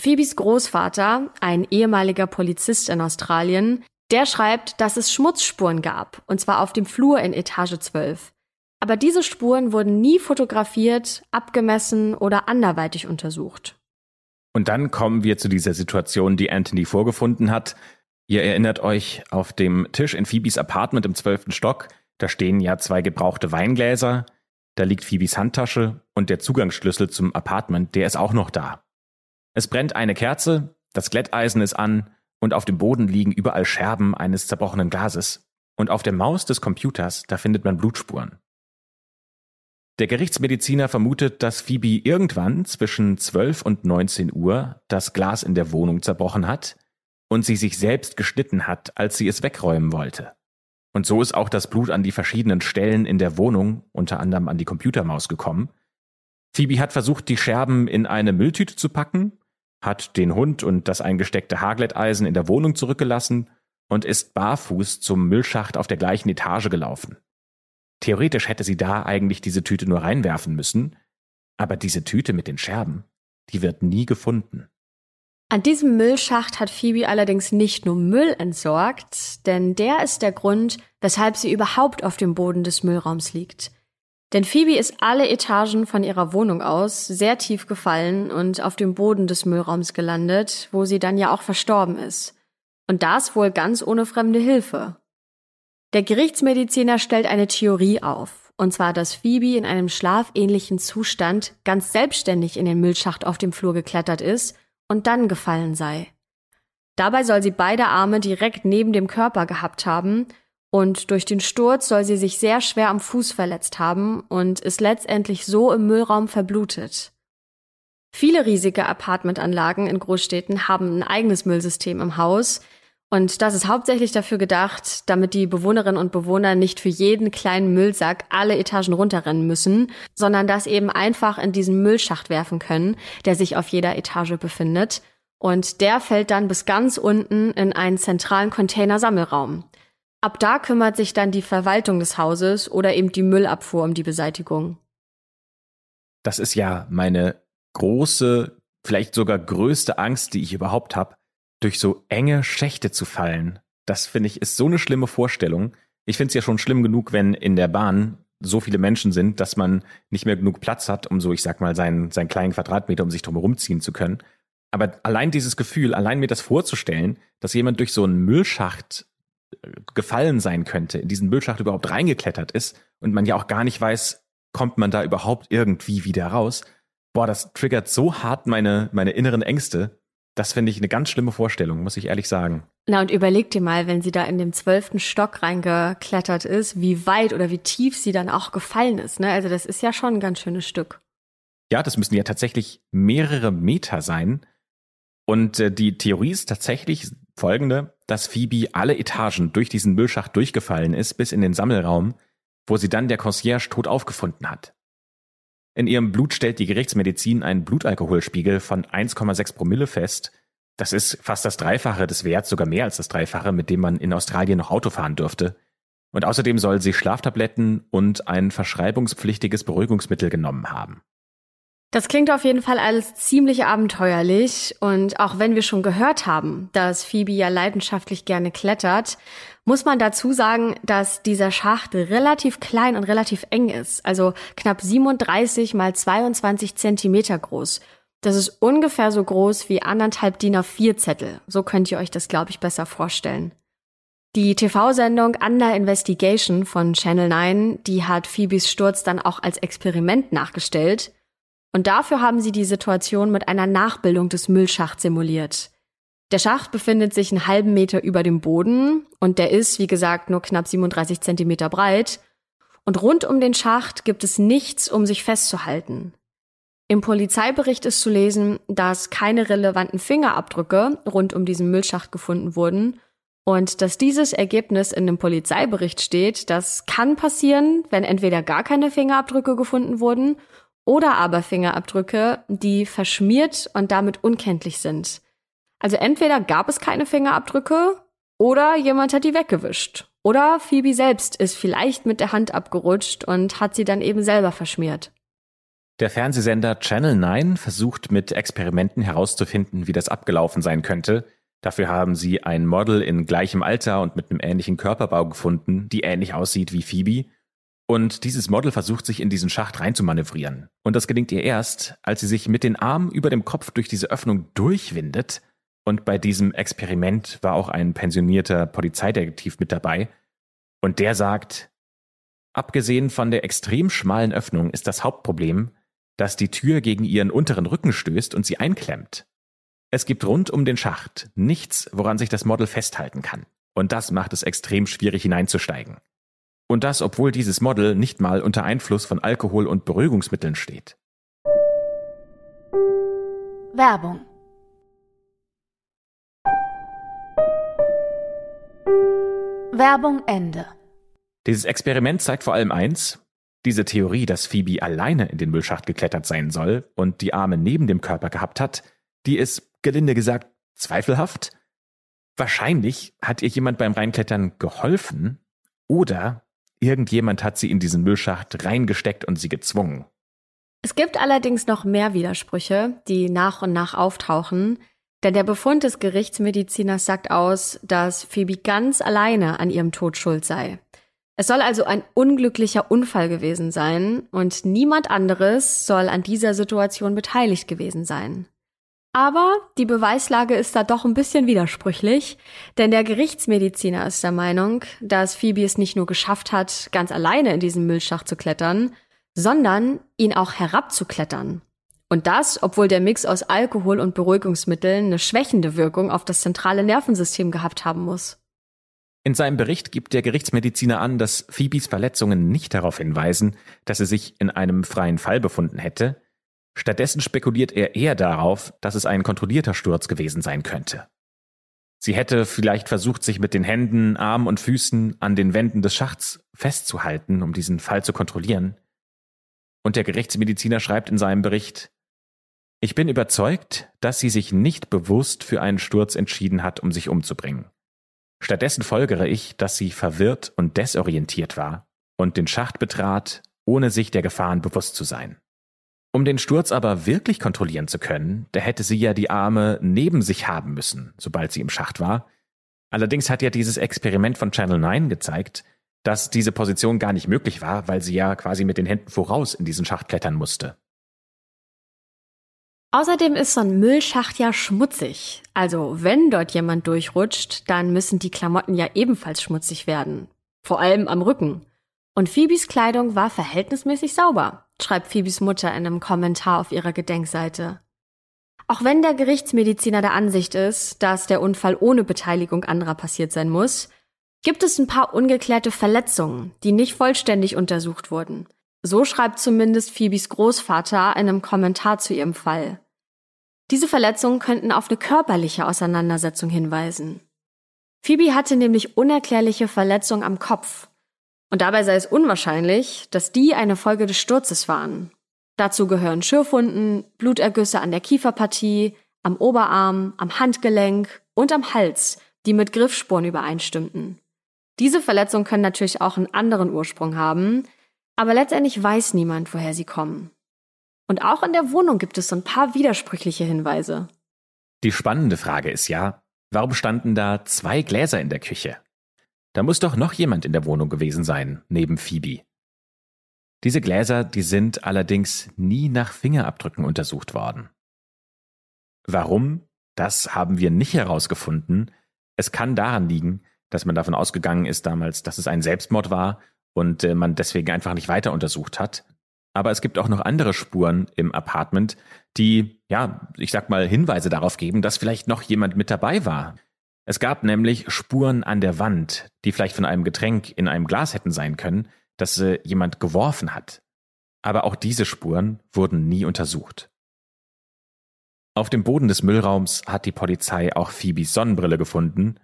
Phoebes Großvater, ein ehemaliger Polizist in Australien, der schreibt, dass es Schmutzspuren gab, und zwar auf dem Flur in Etage 12. Aber diese Spuren wurden nie fotografiert, abgemessen oder anderweitig untersucht. Und dann kommen wir zu dieser Situation, die Anthony vorgefunden hat. Ihr erinnert euch, auf dem Tisch in Phoebes Apartment im zwölften Stock, da stehen ja zwei gebrauchte Weingläser, da liegt Phoebes Handtasche und der Zugangsschlüssel zum Apartment, der ist auch noch da. Es brennt eine Kerze, das Glätteisen ist an und auf dem Boden liegen überall Scherben eines zerbrochenen Glases. Und auf der Maus des Computers, da findet man Blutspuren. Der Gerichtsmediziner vermutet, dass Phoebe irgendwann zwischen 12 und 19 Uhr das Glas in der Wohnung zerbrochen hat und sie sich selbst geschnitten hat, als sie es wegräumen wollte. Und so ist auch das Blut an die verschiedenen Stellen in der Wohnung, unter anderem an die Computermaus gekommen. Phoebe hat versucht, die Scherben in eine Mülltüte zu packen hat den Hund und das eingesteckte Haarglätteisen in der Wohnung zurückgelassen und ist barfuß zum Müllschacht auf der gleichen Etage gelaufen. Theoretisch hätte sie da eigentlich diese Tüte nur reinwerfen müssen, aber diese Tüte mit den Scherben, die wird nie gefunden. An diesem Müllschacht hat Phoebe allerdings nicht nur Müll entsorgt, denn der ist der Grund, weshalb sie überhaupt auf dem Boden des Müllraums liegt. Denn Phoebe ist alle Etagen von ihrer Wohnung aus sehr tief gefallen und auf dem Boden des Müllraums gelandet, wo sie dann ja auch verstorben ist. Und das wohl ganz ohne fremde Hilfe. Der Gerichtsmediziner stellt eine Theorie auf, und zwar, dass Phoebe in einem schlafähnlichen Zustand ganz selbstständig in den Müllschacht auf dem Flur geklettert ist und dann gefallen sei. Dabei soll sie beide Arme direkt neben dem Körper gehabt haben und durch den Sturz soll sie sich sehr schwer am Fuß verletzt haben und ist letztendlich so im Müllraum verblutet. Viele riesige Apartmentanlagen in Großstädten haben ein eigenes Müllsystem im Haus Und das ist hauptsächlich dafür gedacht, damit die Bewohnerinnen und Bewohner nicht für jeden kleinen Müllsack alle Etagen runterrennen müssen, sondern das eben einfach in diesen Müllschacht werfen können, der sich auf jeder Etage befindet. Und der fällt dann bis ganz unten in einen zentralen Containersammelraum. Ab da kümmert sich dann die Verwaltung des Hauses oder eben die Müllabfuhr um die Beseitigung. Das ist ja meine große, vielleicht sogar größte Angst, die ich überhaupt habe durch so enge Schächte zu fallen. Das finde ich ist so eine schlimme Vorstellung. Ich finde es ja schon schlimm genug, wenn in der Bahn so viele Menschen sind, dass man nicht mehr genug Platz hat, um so, ich sag mal, seinen, seinen kleinen Quadratmeter, um sich drum herumziehen zu können. Aber allein dieses Gefühl, allein mir das vorzustellen, dass jemand durch so einen Müllschacht äh, gefallen sein könnte, in diesen Müllschacht überhaupt reingeklettert ist und man ja auch gar nicht weiß, kommt man da überhaupt irgendwie wieder raus. Boah, das triggert so hart meine, meine inneren Ängste. Das finde ich eine ganz schlimme Vorstellung, muss ich ehrlich sagen. Na und überleg dir mal, wenn sie da in dem zwölften Stock reingeklettert ist, wie weit oder wie tief sie dann auch gefallen ist. Ne? Also das ist ja schon ein ganz schönes Stück. Ja, das müssen ja tatsächlich mehrere Meter sein. Und äh, die Theorie ist tatsächlich folgende, dass Phoebe alle Etagen durch diesen Müllschacht durchgefallen ist, bis in den Sammelraum, wo sie dann der Concierge tot aufgefunden hat. In ihrem Blut stellt die Gerichtsmedizin einen Blutalkoholspiegel von 1,6 Promille fest. Das ist fast das Dreifache des Werts, sogar mehr als das Dreifache, mit dem man in Australien noch Auto fahren dürfte. Und außerdem soll sie Schlaftabletten und ein verschreibungspflichtiges Beruhigungsmittel genommen haben. Das klingt auf jeden Fall alles ziemlich abenteuerlich und auch wenn wir schon gehört haben, dass Phoebe ja leidenschaftlich gerne klettert, muss man dazu sagen, dass dieser Schacht relativ klein und relativ eng ist, also knapp 37 mal 22 Zentimeter groß. Das ist ungefähr so groß wie anderthalb DIN A4 Zettel. So könnt ihr euch das, glaube ich, besser vorstellen. Die TV-Sendung Under Investigation von Channel 9, die hat Phoebes Sturz dann auch als Experiment nachgestellt. Und dafür haben sie die Situation mit einer Nachbildung des Müllschachts simuliert. Der Schacht befindet sich einen halben Meter über dem Boden und der ist, wie gesagt, nur knapp 37 Zentimeter breit. Und rund um den Schacht gibt es nichts, um sich festzuhalten. Im Polizeibericht ist zu lesen, dass keine relevanten Fingerabdrücke rund um diesen Müllschacht gefunden wurden und dass dieses Ergebnis in dem Polizeibericht steht, das kann passieren, wenn entweder gar keine Fingerabdrücke gefunden wurden oder aber Fingerabdrücke, die verschmiert und damit unkenntlich sind. Also entweder gab es keine Fingerabdrücke oder jemand hat die weggewischt. Oder Phoebe selbst ist vielleicht mit der Hand abgerutscht und hat sie dann eben selber verschmiert. Der Fernsehsender Channel 9 versucht mit Experimenten herauszufinden, wie das abgelaufen sein könnte. Dafür haben sie ein Model in gleichem Alter und mit einem ähnlichen Körperbau gefunden, die ähnlich aussieht wie Phoebe und dieses Model versucht sich in diesen Schacht reinzumanövrieren. Und das gelingt ihr erst, als sie sich mit den Armen über dem Kopf durch diese Öffnung durchwindet. Und bei diesem Experiment war auch ein pensionierter Polizeidetektiv mit dabei. Und der sagt, abgesehen von der extrem schmalen Öffnung ist das Hauptproblem, dass die Tür gegen ihren unteren Rücken stößt und sie einklemmt. Es gibt rund um den Schacht nichts, woran sich das Model festhalten kann. Und das macht es extrem schwierig hineinzusteigen. Und das, obwohl dieses Model nicht mal unter Einfluss von Alkohol und Beruhigungsmitteln steht. Werbung Werbung Ende. Dieses Experiment zeigt vor allem eins, diese Theorie, dass Phoebe alleine in den Müllschacht geklettert sein soll und die Arme neben dem Körper gehabt hat, die ist, gelinde gesagt, zweifelhaft. Wahrscheinlich hat ihr jemand beim Reinklettern geholfen oder Irgendjemand hat sie in diesen Müllschacht reingesteckt und sie gezwungen. Es gibt allerdings noch mehr Widersprüche, die nach und nach auftauchen, denn der Befund des Gerichtsmediziners sagt aus, dass Phoebe ganz alleine an ihrem Tod schuld sei. Es soll also ein unglücklicher Unfall gewesen sein und niemand anderes soll an dieser Situation beteiligt gewesen sein. Aber die Beweislage ist da doch ein bisschen widersprüchlich, denn der Gerichtsmediziner ist der Meinung, dass Phoebe es nicht nur geschafft hat, ganz alleine in diesen Müllschacht zu klettern, sondern ihn auch herabzuklettern. Und das, obwohl der Mix aus Alkohol und Beruhigungsmitteln eine schwächende Wirkung auf das zentrale Nervensystem gehabt haben muss. In seinem Bericht gibt der Gerichtsmediziner an, dass Phoebes Verletzungen nicht darauf hinweisen, dass er sich in einem freien Fall befunden hätte, Stattdessen spekuliert er eher darauf, dass es ein kontrollierter Sturz gewesen sein könnte. Sie hätte vielleicht versucht, sich mit den Händen, Armen und Füßen an den Wänden des Schachts festzuhalten, um diesen Fall zu kontrollieren. Und der Gerichtsmediziner schreibt in seinem Bericht, ich bin überzeugt, dass sie sich nicht bewusst für einen Sturz entschieden hat, um sich umzubringen. Stattdessen folgere ich, dass sie verwirrt und desorientiert war und den Schacht betrat, ohne sich der Gefahren bewusst zu sein. Um den Sturz aber wirklich kontrollieren zu können, da hätte sie ja die Arme neben sich haben müssen, sobald sie im Schacht war. Allerdings hat ja dieses Experiment von Channel 9 gezeigt, dass diese Position gar nicht möglich war, weil sie ja quasi mit den Händen voraus in diesen Schacht klettern musste. Außerdem ist so ein Müllschacht ja schmutzig. Also wenn dort jemand durchrutscht, dann müssen die Klamotten ja ebenfalls schmutzig werden. Vor allem am Rücken. Und Phoebes Kleidung war verhältnismäßig sauber, schreibt Phoebes Mutter in einem Kommentar auf ihrer Gedenkseite. Auch wenn der Gerichtsmediziner der Ansicht ist, dass der Unfall ohne Beteiligung anderer passiert sein muss, gibt es ein paar ungeklärte Verletzungen, die nicht vollständig untersucht wurden. So schreibt zumindest Phoebes Großvater in einem Kommentar zu ihrem Fall. Diese Verletzungen könnten auf eine körperliche Auseinandersetzung hinweisen. Phoebe hatte nämlich unerklärliche Verletzungen am Kopf. Und dabei sei es unwahrscheinlich, dass die eine Folge des Sturzes waren. Dazu gehören Schürfwunden, Blutergüsse an der Kieferpartie, am Oberarm, am Handgelenk und am Hals, die mit Griffspuren übereinstimmten. Diese Verletzungen können natürlich auch einen anderen Ursprung haben, aber letztendlich weiß niemand, woher sie kommen. Und auch in der Wohnung gibt es so ein paar widersprüchliche Hinweise. Die spannende Frage ist ja, warum standen da zwei Gläser in der Küche? Da muss doch noch jemand in der Wohnung gewesen sein, neben Phoebe. Diese Gläser, die sind allerdings nie nach Fingerabdrücken untersucht worden. Warum? Das haben wir nicht herausgefunden. Es kann daran liegen, dass man davon ausgegangen ist damals, dass es ein Selbstmord war und äh, man deswegen einfach nicht weiter untersucht hat. Aber es gibt auch noch andere Spuren im Apartment, die, ja, ich sag mal, Hinweise darauf geben, dass vielleicht noch jemand mit dabei war. Es gab nämlich Spuren an der Wand, die vielleicht von einem Getränk in einem Glas hätten sein können, das äh, jemand geworfen hat. Aber auch diese Spuren wurden nie untersucht. Auf dem Boden des Müllraums hat die Polizei auch Phoebes Sonnenbrille gefunden,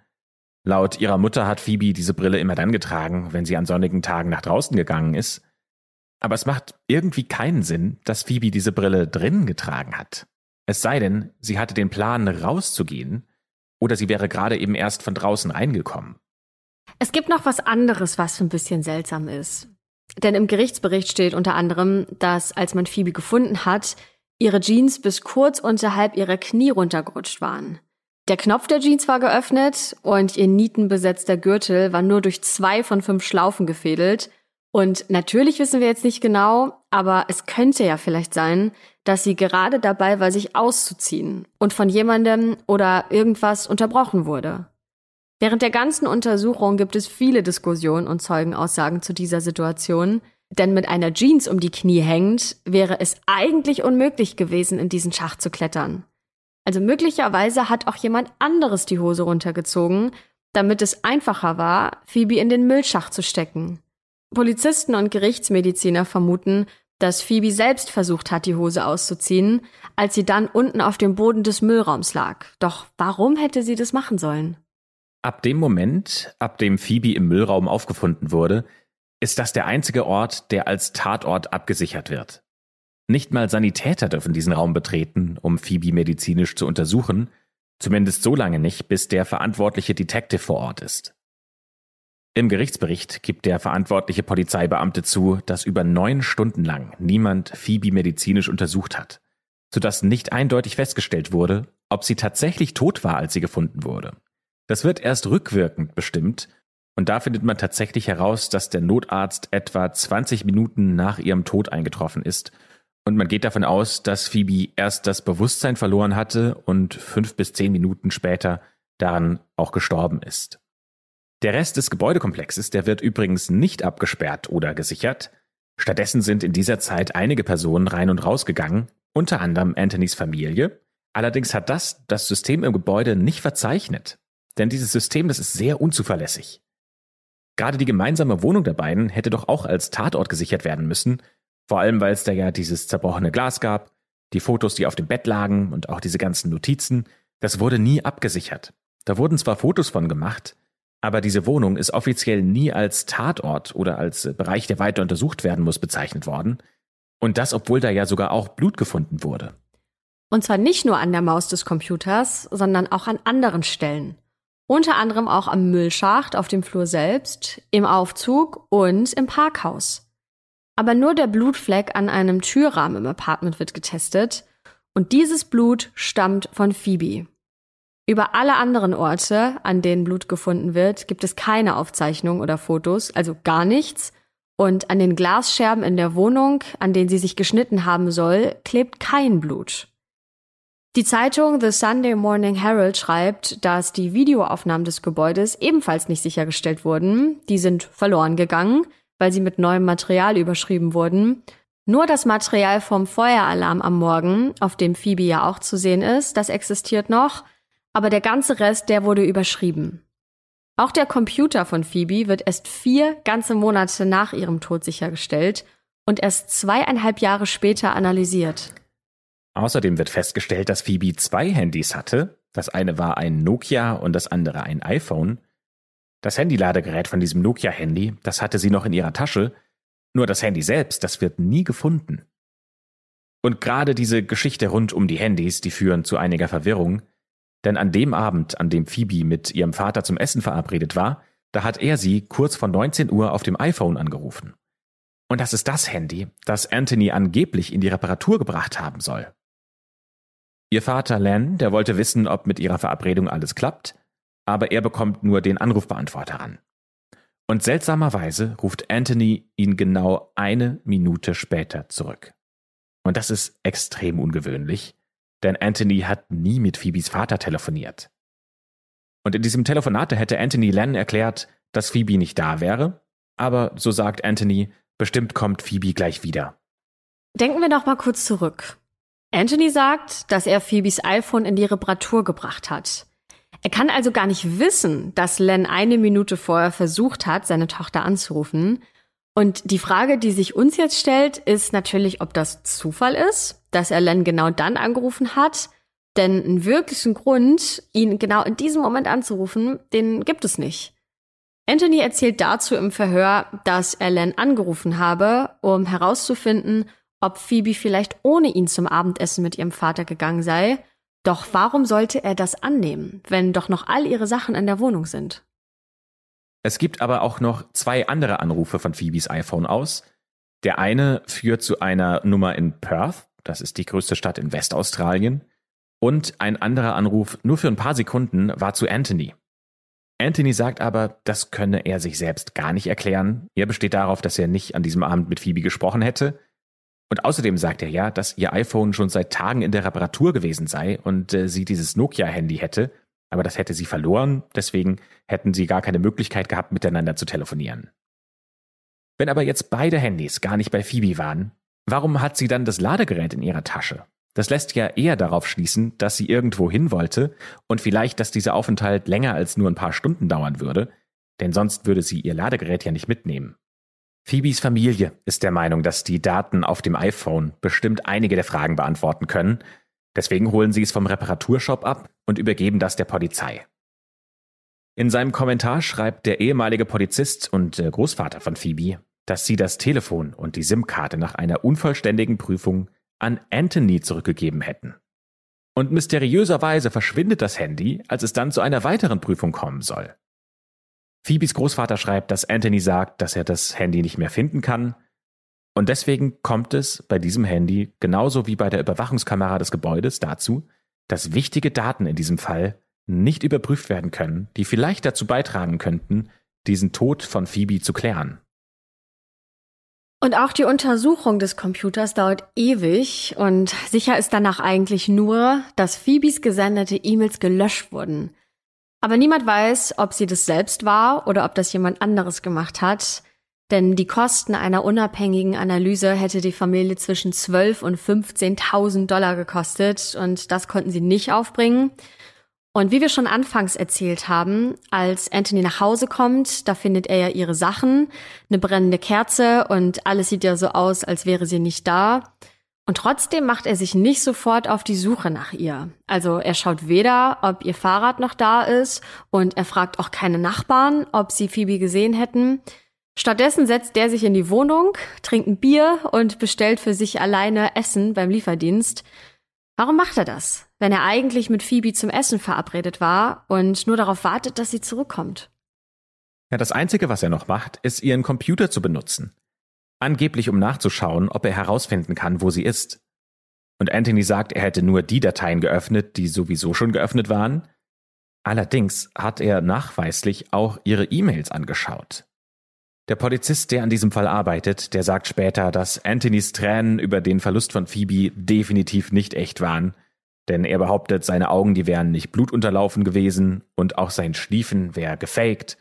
Laut ihrer Mutter hat Phoebe diese Brille immer dann getragen, wenn sie an sonnigen Tagen nach draußen gegangen ist. Aber es macht irgendwie keinen Sinn, dass Phoebe diese Brille drinnen getragen hat. Es sei denn, sie hatte den Plan, rauszugehen, oder sie wäre gerade eben erst von draußen reingekommen. Es gibt noch was anderes, was ein bisschen seltsam ist. Denn im Gerichtsbericht steht unter anderem, dass als man Phoebe gefunden hat, ihre Jeans bis kurz unterhalb ihrer Knie runtergerutscht waren. Der Knopf der Jeans war geöffnet und ihr nietenbesetzter Gürtel war nur durch zwei von fünf Schlaufen gefädelt. Und natürlich wissen wir jetzt nicht genau, aber es könnte ja vielleicht sein, dass sie gerade dabei war, sich auszuziehen und von jemandem oder irgendwas unterbrochen wurde. Während der ganzen Untersuchung gibt es viele Diskussionen und Zeugenaussagen zu dieser Situation, denn mit einer Jeans um die Knie hängend wäre es eigentlich unmöglich gewesen, in diesen Schacht zu klettern. Also möglicherweise hat auch jemand anderes die Hose runtergezogen, damit es einfacher war, Phoebe in den Müllschacht zu stecken. Polizisten und Gerichtsmediziner vermuten, dass Phoebe selbst versucht hat, die Hose auszuziehen, als sie dann unten auf dem Boden des Müllraums lag. Doch warum hätte sie das machen sollen? Ab dem Moment, ab dem Phoebe im Müllraum aufgefunden wurde, ist das der einzige Ort, der als Tatort abgesichert wird. Nicht mal Sanitäter dürfen diesen Raum betreten, um Phoebe medizinisch zu untersuchen, zumindest so lange nicht, bis der verantwortliche Detective vor Ort ist. Im Gerichtsbericht gibt der verantwortliche Polizeibeamte zu, dass über neun Stunden lang niemand Phoebe medizinisch untersucht hat, sodass nicht eindeutig festgestellt wurde, ob sie tatsächlich tot war, als sie gefunden wurde. Das wird erst rückwirkend bestimmt, und da findet man tatsächlich heraus, dass der Notarzt etwa 20 Minuten nach ihrem Tod eingetroffen ist und man geht davon aus, dass Phoebe erst das Bewusstsein verloren hatte und fünf bis zehn Minuten später daran auch gestorben ist. Der Rest des Gebäudekomplexes, der wird übrigens nicht abgesperrt oder gesichert. Stattdessen sind in dieser Zeit einige Personen rein und rausgegangen, unter anderem Anthonys Familie. Allerdings hat das das System im Gebäude nicht verzeichnet. Denn dieses System, das ist sehr unzuverlässig. Gerade die gemeinsame Wohnung der beiden hätte doch auch als Tatort gesichert werden müssen, vor allem, weil es da ja dieses zerbrochene Glas gab, die Fotos, die auf dem Bett lagen und auch diese ganzen Notizen, das wurde nie abgesichert. Da wurden zwar Fotos von gemacht, aber diese Wohnung ist offiziell nie als Tatort oder als Bereich, der weiter untersucht werden muss, bezeichnet worden. Und das, obwohl da ja sogar auch Blut gefunden wurde. Und zwar nicht nur an der Maus des Computers, sondern auch an anderen Stellen. Unter anderem auch am Müllschacht auf dem Flur selbst, im Aufzug und im Parkhaus. Aber nur der Blutfleck an einem Türrahmen im Apartment wird getestet und dieses Blut stammt von Phoebe. Über alle anderen Orte, an denen Blut gefunden wird, gibt es keine Aufzeichnung oder Fotos, also gar nichts. Und an den Glasscherben in der Wohnung, an denen sie sich geschnitten haben soll, klebt kein Blut. Die Zeitung The Sunday Morning Herald schreibt, dass die Videoaufnahmen des Gebäudes ebenfalls nicht sichergestellt wurden. Die sind verloren gegangen, weil sie mit neuem Material überschrieben wurden. Nur das Material vom Feueralarm am Morgen, auf dem Phoebe ja auch zu sehen ist, das existiert noch, aber der ganze Rest, der wurde überschrieben. Auch der Computer von Phoebe wird erst vier ganze Monate nach ihrem Tod sichergestellt und erst zweieinhalb Jahre später analysiert. Außerdem wird festgestellt, dass Phoebe zwei Handys hatte. Das eine war ein Nokia und das andere ein iPhone. Das Handyladegerät von diesem Nokia-Handy, das hatte sie noch in ihrer Tasche. Nur das Handy selbst, das wird nie gefunden. Und gerade diese Geschichte rund um die Handys, die führen zu einiger Verwirrung. Denn an dem Abend, an dem Phoebe mit ihrem Vater zum Essen verabredet war, da hat er sie kurz vor 19 Uhr auf dem iPhone angerufen. Und das ist das Handy, das Anthony angeblich in die Reparatur gebracht haben soll. Ihr Vater Len, der wollte wissen, ob mit ihrer Verabredung alles klappt, aber er bekommt nur den Anrufbeantworter an. Und seltsamerweise ruft Anthony ihn genau eine Minute später zurück. Und das ist extrem ungewöhnlich, denn Anthony hat nie mit Phoebes Vater telefoniert. Und in diesem Telefonat hätte Anthony Len erklärt, dass Phoebe nicht da wäre, aber so sagt Anthony, bestimmt kommt Phoebe gleich wieder. Denken wir noch mal kurz zurück. Anthony sagt, dass er Phoebes iPhone in die Reparatur gebracht hat. Er kann also gar nicht wissen, dass Len eine Minute vorher versucht hat, seine Tochter anzurufen. Und die Frage, die sich uns jetzt stellt, ist natürlich, ob das Zufall ist, dass er Len genau dann angerufen hat. Denn einen wirklichen Grund, ihn genau in diesem Moment anzurufen, den gibt es nicht. Anthony erzählt dazu im Verhör, dass er Len angerufen habe, um herauszufinden, ob Phoebe vielleicht ohne ihn zum Abendessen mit ihrem Vater gegangen sei. Doch warum sollte er das annehmen, wenn doch noch all ihre Sachen in der Wohnung sind? Es gibt aber auch noch zwei andere Anrufe von Phoebes iPhone aus. Der eine führt zu einer Nummer in Perth, das ist die größte Stadt in Westaustralien, und ein anderer Anruf nur für ein paar Sekunden war zu Anthony. Anthony sagt aber, das könne er sich selbst gar nicht erklären. Er besteht darauf, dass er nicht an diesem Abend mit Phoebe gesprochen hätte und außerdem sagt er ja, dass ihr iPhone schon seit Tagen in der Reparatur gewesen sei und äh, sie dieses Nokia-Handy hätte, aber das hätte sie verloren, deswegen hätten sie gar keine Möglichkeit gehabt, miteinander zu telefonieren. Wenn aber jetzt beide Handys gar nicht bei Phoebe waren, warum hat sie dann das Ladegerät in ihrer Tasche? Das lässt ja eher darauf schließen, dass sie irgendwo hin wollte und vielleicht, dass dieser Aufenthalt länger als nur ein paar Stunden dauern würde, denn sonst würde sie ihr Ladegerät ja nicht mitnehmen. Phoebes Familie ist der Meinung, dass die Daten auf dem iPhone bestimmt einige der Fragen beantworten können. Deswegen holen sie es vom Reparaturshop ab und übergeben das der Polizei. In seinem Kommentar schreibt der ehemalige Polizist und äh, Großvater von Phoebe, dass sie das Telefon und die SIM-Karte nach einer unvollständigen Prüfung an Anthony zurückgegeben hätten. Und mysteriöserweise verschwindet das Handy, als es dann zu einer weiteren Prüfung kommen soll. Phoebes Großvater schreibt, dass Anthony sagt, dass er das Handy nicht mehr finden kann. Und deswegen kommt es bei diesem Handy, genauso wie bei der Überwachungskamera des Gebäudes, dazu, dass wichtige Daten in diesem Fall nicht überprüft werden können, die vielleicht dazu beitragen könnten, diesen Tod von Phoebe zu klären. Und auch die Untersuchung des Computers dauert ewig und sicher ist danach eigentlich nur, dass Phoebes gesendete E-Mails gelöscht wurden. Aber niemand weiß, ob sie das selbst war oder ob das jemand anderes gemacht hat. Denn die Kosten einer unabhängigen Analyse hätte die Familie zwischen 12 und 15.000 Dollar gekostet und das konnten sie nicht aufbringen. Und wie wir schon anfangs erzählt haben, als Anthony nach Hause kommt, da findet er ja ihre Sachen, eine brennende Kerze und alles sieht ja so aus, als wäre sie nicht da. Und trotzdem macht er sich nicht sofort auf die Suche nach ihr. Also er schaut weder, ob ihr Fahrrad noch da ist und er fragt auch keine Nachbarn, ob sie Phoebe gesehen hätten. Stattdessen setzt er sich in die Wohnung, trinkt ein Bier und bestellt für sich alleine Essen beim Lieferdienst. Warum macht er das, wenn er eigentlich mit Phoebe zum Essen verabredet war und nur darauf wartet, dass sie zurückkommt? Ja, das Einzige, was er noch macht, ist, ihren Computer zu benutzen. Angeblich, um nachzuschauen, ob er herausfinden kann, wo sie ist. Und Anthony sagt, er hätte nur die Dateien geöffnet, die sowieso schon geöffnet waren. Allerdings hat er nachweislich auch ihre E-Mails angeschaut. Der Polizist, der an diesem Fall arbeitet, der sagt später, dass Anthonys Tränen über den Verlust von Phoebe definitiv nicht echt waren, denn er behauptet, seine Augen, die wären nicht blutunterlaufen gewesen und auch sein Schliefen wäre gefaked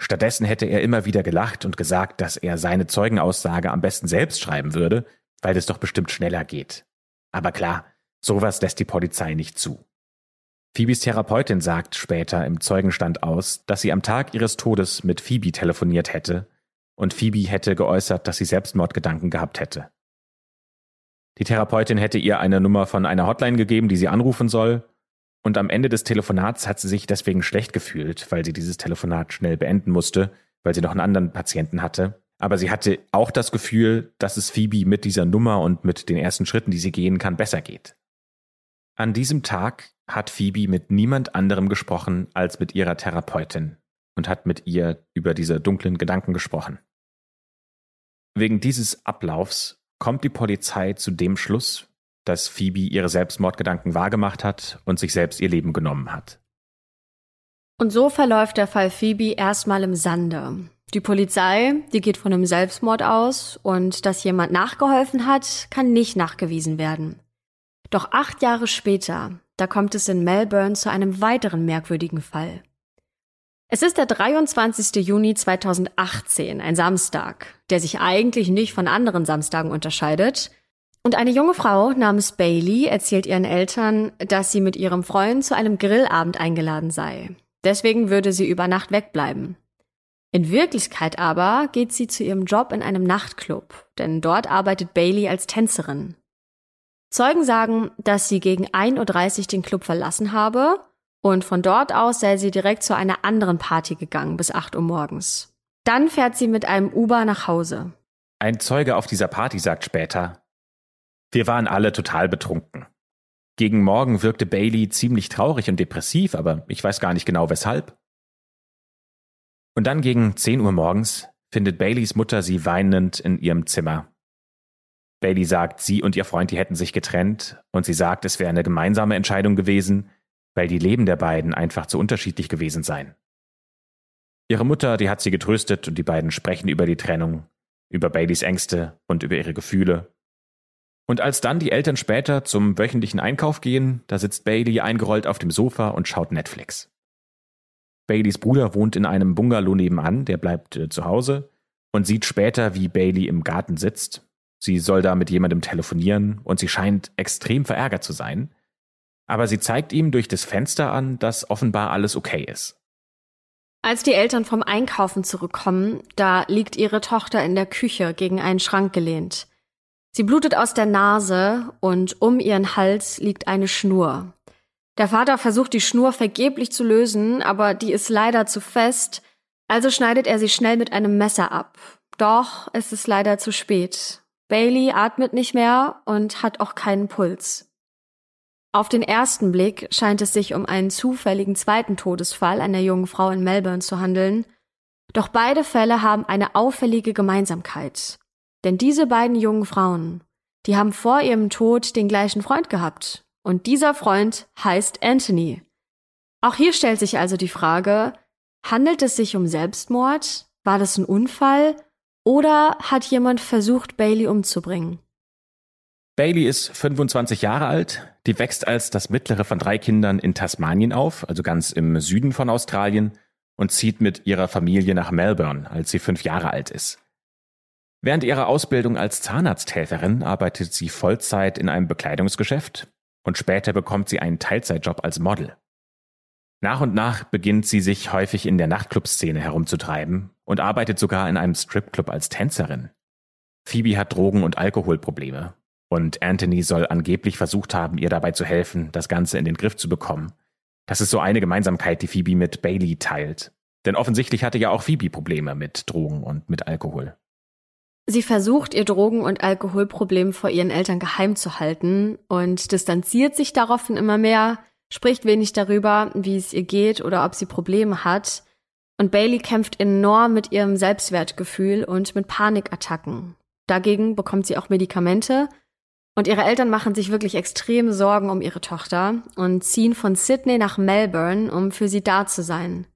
Stattdessen hätte er immer wieder gelacht und gesagt, dass er seine Zeugenaussage am besten selbst schreiben würde, weil es doch bestimmt schneller geht. Aber klar, sowas lässt die Polizei nicht zu. Phoebes Therapeutin sagt später im Zeugenstand aus, dass sie am Tag ihres Todes mit Phoebe telefoniert hätte und Phoebe hätte geäußert, dass sie Selbstmordgedanken gehabt hätte. Die Therapeutin hätte ihr eine Nummer von einer Hotline gegeben, die sie anrufen soll, und am Ende des Telefonats hat sie sich deswegen schlecht gefühlt, weil sie dieses Telefonat schnell beenden musste, weil sie noch einen anderen Patienten hatte. Aber sie hatte auch das Gefühl, dass es Phoebe mit dieser Nummer und mit den ersten Schritten, die sie gehen kann, besser geht. An diesem Tag hat Phoebe mit niemand anderem gesprochen als mit ihrer Therapeutin und hat mit ihr über diese dunklen Gedanken gesprochen. Wegen dieses Ablaufs kommt die Polizei zu dem Schluss, dass Phoebe ihre Selbstmordgedanken wahrgemacht hat und sich selbst ihr Leben genommen hat. Und so verläuft der Fall Phoebe erstmal im Sande. Die Polizei, die geht von einem Selbstmord aus und dass jemand nachgeholfen hat, kann nicht nachgewiesen werden. Doch acht Jahre später, da kommt es in Melbourne zu einem weiteren merkwürdigen Fall. Es ist der 23. Juni 2018, ein Samstag, der sich eigentlich nicht von anderen Samstagen unterscheidet, und eine junge Frau namens Bailey erzählt ihren Eltern, dass sie mit ihrem Freund zu einem Grillabend eingeladen sei. Deswegen würde sie über Nacht wegbleiben. In Wirklichkeit aber geht sie zu ihrem Job in einem Nachtclub, denn dort arbeitet Bailey als Tänzerin. Zeugen sagen, dass sie gegen 1.30 Uhr den Club verlassen habe und von dort aus sei sie direkt zu einer anderen Party gegangen bis 8 Uhr morgens. Dann fährt sie mit einem Uber nach Hause. Ein Zeuge auf dieser Party sagt später, wir waren alle total betrunken. Gegen Morgen wirkte Bailey ziemlich traurig und depressiv, aber ich weiß gar nicht genau weshalb. Und dann gegen 10 Uhr morgens findet Baileys Mutter sie weinend in ihrem Zimmer. Bailey sagt, sie und ihr Freund, die hätten sich getrennt, und sie sagt, es wäre eine gemeinsame Entscheidung gewesen, weil die Leben der beiden einfach zu unterschiedlich gewesen seien. Ihre Mutter, die hat sie getröstet und die beiden sprechen über die Trennung, über Baileys Ängste und über ihre Gefühle und als dann die Eltern später zum wöchentlichen Einkauf gehen, da sitzt Bailey eingerollt auf dem Sofa und schaut Netflix. Baileys Bruder wohnt in einem Bungalow nebenan, der bleibt äh, zu Hause und sieht später, wie Bailey im Garten sitzt. Sie soll da mit jemandem telefonieren und sie scheint extrem verärgert zu sein. Aber sie zeigt ihm durch das Fenster an, dass offenbar alles okay ist. Als die Eltern vom Einkaufen zurückkommen, da liegt ihre Tochter in der Küche gegen einen Schrank gelehnt. Sie blutet aus der Nase und um ihren Hals liegt eine Schnur. Der Vater versucht die Schnur vergeblich zu lösen, aber die ist leider zu fest, also schneidet er sie schnell mit einem Messer ab. Doch es ist leider zu spät. Bailey atmet nicht mehr und hat auch keinen Puls. Auf den ersten Blick scheint es sich um einen zufälligen zweiten Todesfall einer jungen Frau in Melbourne zu handeln, doch beide Fälle haben eine auffällige Gemeinsamkeit. Denn diese beiden jungen Frauen, die haben vor ihrem Tod den gleichen Freund gehabt. Und dieser Freund heißt Anthony. Auch hier stellt sich also die Frage, handelt es sich um Selbstmord? War das ein Unfall? Oder hat jemand versucht, Bailey umzubringen? Bailey ist 25 Jahre alt, die wächst als das mittlere von drei Kindern in Tasmanien auf, also ganz im Süden von Australien, und zieht mit ihrer Familie nach Melbourne, als sie fünf Jahre alt ist. Während ihrer Ausbildung als Zahnarzthelferin arbeitet sie Vollzeit in einem Bekleidungsgeschäft und später bekommt sie einen Teilzeitjob als Model. Nach und nach beginnt sie sich häufig in der Nachtclub-Szene herumzutreiben und arbeitet sogar in einem Stripclub als Tänzerin. Phoebe hat Drogen- und Alkoholprobleme Und Anthony soll angeblich versucht haben, ihr dabei zu helfen, das Ganze in den Griff zu bekommen. Das ist so eine Gemeinsamkeit, die Phoebe mit Bailey teilt. Denn offensichtlich hatte ja auch Phoebe Probleme mit Drogen und mit Alkohol. Sie versucht, ihr Drogen- und Alkoholproblem vor ihren Eltern geheim zu halten und distanziert sich daraufhin immer mehr, spricht wenig darüber, wie es ihr geht oder ob sie Probleme hat. Und Bailey kämpft enorm mit ihrem Selbstwertgefühl und mit Panikattacken. Dagegen bekommt sie auch Medikamente und ihre Eltern machen sich wirklich extrem Sorgen um ihre Tochter und ziehen von Sydney nach Melbourne, um für sie da zu sein.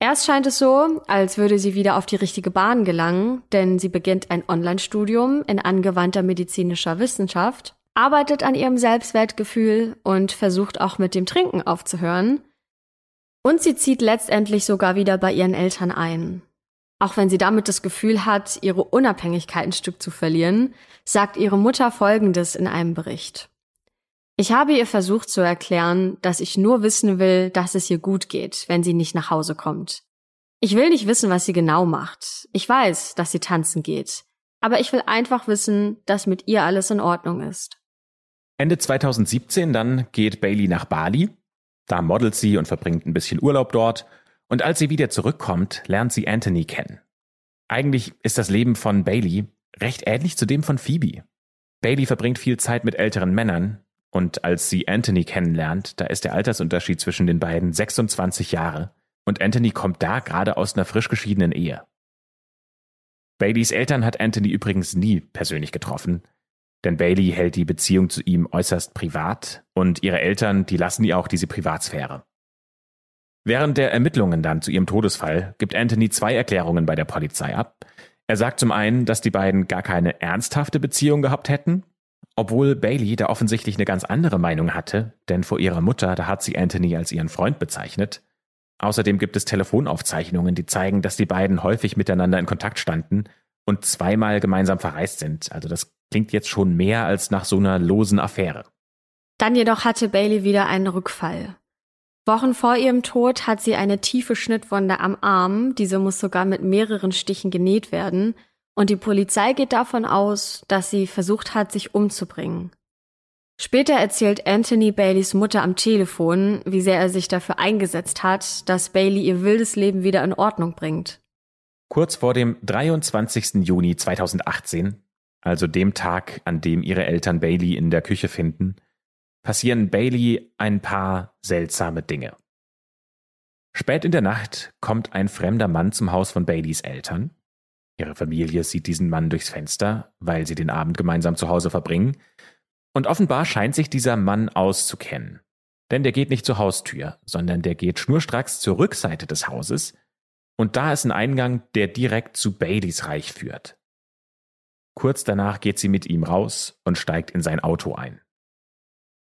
Erst scheint es so, als würde sie wieder auf die richtige Bahn gelangen, denn sie beginnt ein Online-Studium in angewandter medizinischer Wissenschaft, arbeitet an ihrem Selbstwertgefühl und versucht auch mit dem Trinken aufzuhören. Und sie zieht letztendlich sogar wieder bei ihren Eltern ein. Auch wenn sie damit das Gefühl hat, ihre Unabhängigkeit ein Stück zu verlieren, sagt ihre Mutter Folgendes in einem Bericht. Ich habe ihr versucht zu erklären, dass ich nur wissen will, dass es ihr gut geht, wenn sie nicht nach Hause kommt. Ich will nicht wissen, was sie genau macht. Ich weiß, dass sie tanzen geht. Aber ich will einfach wissen, dass mit ihr alles in Ordnung ist. Ende 2017 dann geht Bailey nach Bali. Da modelt sie und verbringt ein bisschen Urlaub dort. Und als sie wieder zurückkommt, lernt sie Anthony kennen. Eigentlich ist das Leben von Bailey recht ähnlich zu dem von Phoebe. Bailey verbringt viel Zeit mit älteren Männern, und als sie Anthony kennenlernt, da ist der Altersunterschied zwischen den beiden 26 Jahre und Anthony kommt da gerade aus einer frisch geschiedenen Ehe. Baileys Eltern hat Anthony übrigens nie persönlich getroffen, denn Bailey hält die Beziehung zu ihm äußerst privat und ihre Eltern, die lassen ihr auch diese Privatsphäre. Während der Ermittlungen dann zu ihrem Todesfall gibt Anthony zwei Erklärungen bei der Polizei ab. Er sagt zum einen, dass die beiden gar keine ernsthafte Beziehung gehabt hätten obwohl Bailey da offensichtlich eine ganz andere Meinung hatte, denn vor ihrer Mutter, da hat sie Anthony als ihren Freund bezeichnet. Außerdem gibt es Telefonaufzeichnungen, die zeigen, dass die beiden häufig miteinander in Kontakt standen und zweimal gemeinsam verreist sind. Also das klingt jetzt schon mehr als nach so einer losen Affäre. Dann jedoch hatte Bailey wieder einen Rückfall. Wochen vor ihrem Tod hat sie eine tiefe Schnittwunde am Arm, diese muss sogar mit mehreren Stichen genäht werden, und die Polizei geht davon aus, dass sie versucht hat, sich umzubringen. Später erzählt Anthony Baileys Mutter am Telefon, wie sehr er sich dafür eingesetzt hat, dass Bailey ihr wildes Leben wieder in Ordnung bringt. Kurz vor dem 23. Juni 2018, also dem Tag, an dem ihre Eltern Bailey in der Küche finden, passieren Bailey ein paar seltsame Dinge. Spät in der Nacht kommt ein fremder Mann zum Haus von Baileys Eltern Ihre Familie sieht diesen Mann durchs Fenster, weil sie den Abend gemeinsam zu Hause verbringen. Und offenbar scheint sich dieser Mann auszukennen. Denn der geht nicht zur Haustür, sondern der geht schnurstracks zur Rückseite des Hauses. Und da ist ein Eingang, der direkt zu Baileys Reich führt. Kurz danach geht sie mit ihm raus und steigt in sein Auto ein.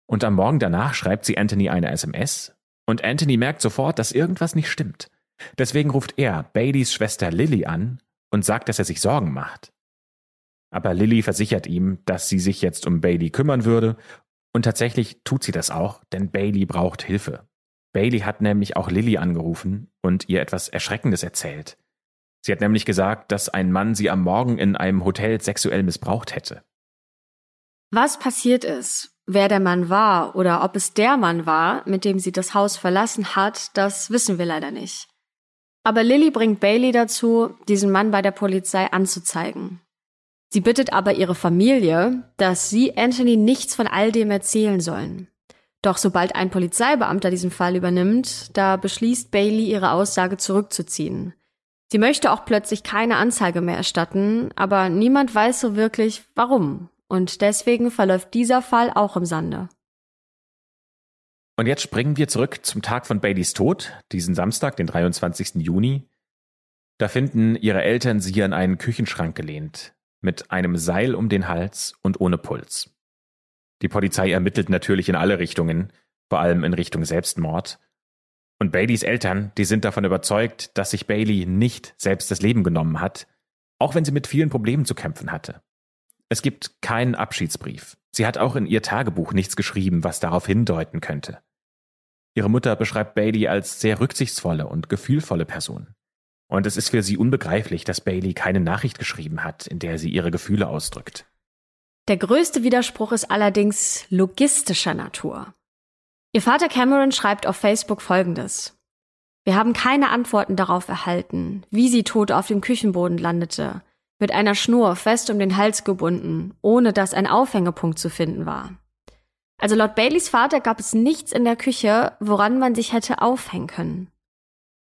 Und am Morgen danach schreibt sie Anthony eine SMS und Anthony merkt sofort, dass irgendwas nicht stimmt. Deswegen ruft er Baileys Schwester Lily an und sagt, dass er sich Sorgen macht. Aber Lily versichert ihm, dass sie sich jetzt um Bailey kümmern würde, und tatsächlich tut sie das auch, denn Bailey braucht Hilfe. Bailey hat nämlich auch Lily angerufen und ihr etwas Erschreckendes erzählt. Sie hat nämlich gesagt, dass ein Mann sie am Morgen in einem Hotel sexuell missbraucht hätte. Was passiert ist, wer der Mann war oder ob es der Mann war, mit dem sie das Haus verlassen hat, das wissen wir leider nicht. Aber Lily bringt Bailey dazu, diesen Mann bei der Polizei anzuzeigen. Sie bittet aber ihre Familie, dass sie Anthony nichts von all dem erzählen sollen. Doch sobald ein Polizeibeamter diesen Fall übernimmt, da beschließt Bailey ihre Aussage zurückzuziehen. Sie möchte auch plötzlich keine Anzeige mehr erstatten, aber niemand weiß so wirklich warum. Und deswegen verläuft dieser Fall auch im Sande. Und jetzt springen wir zurück zum Tag von Baileys Tod, diesen Samstag, den 23. Juni. Da finden ihre Eltern sie an einen Küchenschrank gelehnt, mit einem Seil um den Hals und ohne Puls. Die Polizei ermittelt natürlich in alle Richtungen, vor allem in Richtung Selbstmord. Und Baileys Eltern, die sind davon überzeugt, dass sich Bailey nicht selbst das Leben genommen hat, auch wenn sie mit vielen Problemen zu kämpfen hatte. Es gibt keinen Abschiedsbrief. Sie hat auch in ihr Tagebuch nichts geschrieben, was darauf hindeuten könnte. Ihre Mutter beschreibt Bailey als sehr rücksichtsvolle und gefühlvolle Person. Und es ist für sie unbegreiflich, dass Bailey keine Nachricht geschrieben hat, in der sie ihre Gefühle ausdrückt. Der größte Widerspruch ist allerdings logistischer Natur. Ihr Vater Cameron schreibt auf Facebook Folgendes. Wir haben keine Antworten darauf erhalten, wie sie tot auf dem Küchenboden landete, mit einer Schnur fest um den Hals gebunden, ohne dass ein Aufhängepunkt zu finden war. Also laut Baileys Vater gab es nichts in der Küche, woran man sich hätte aufhängen können.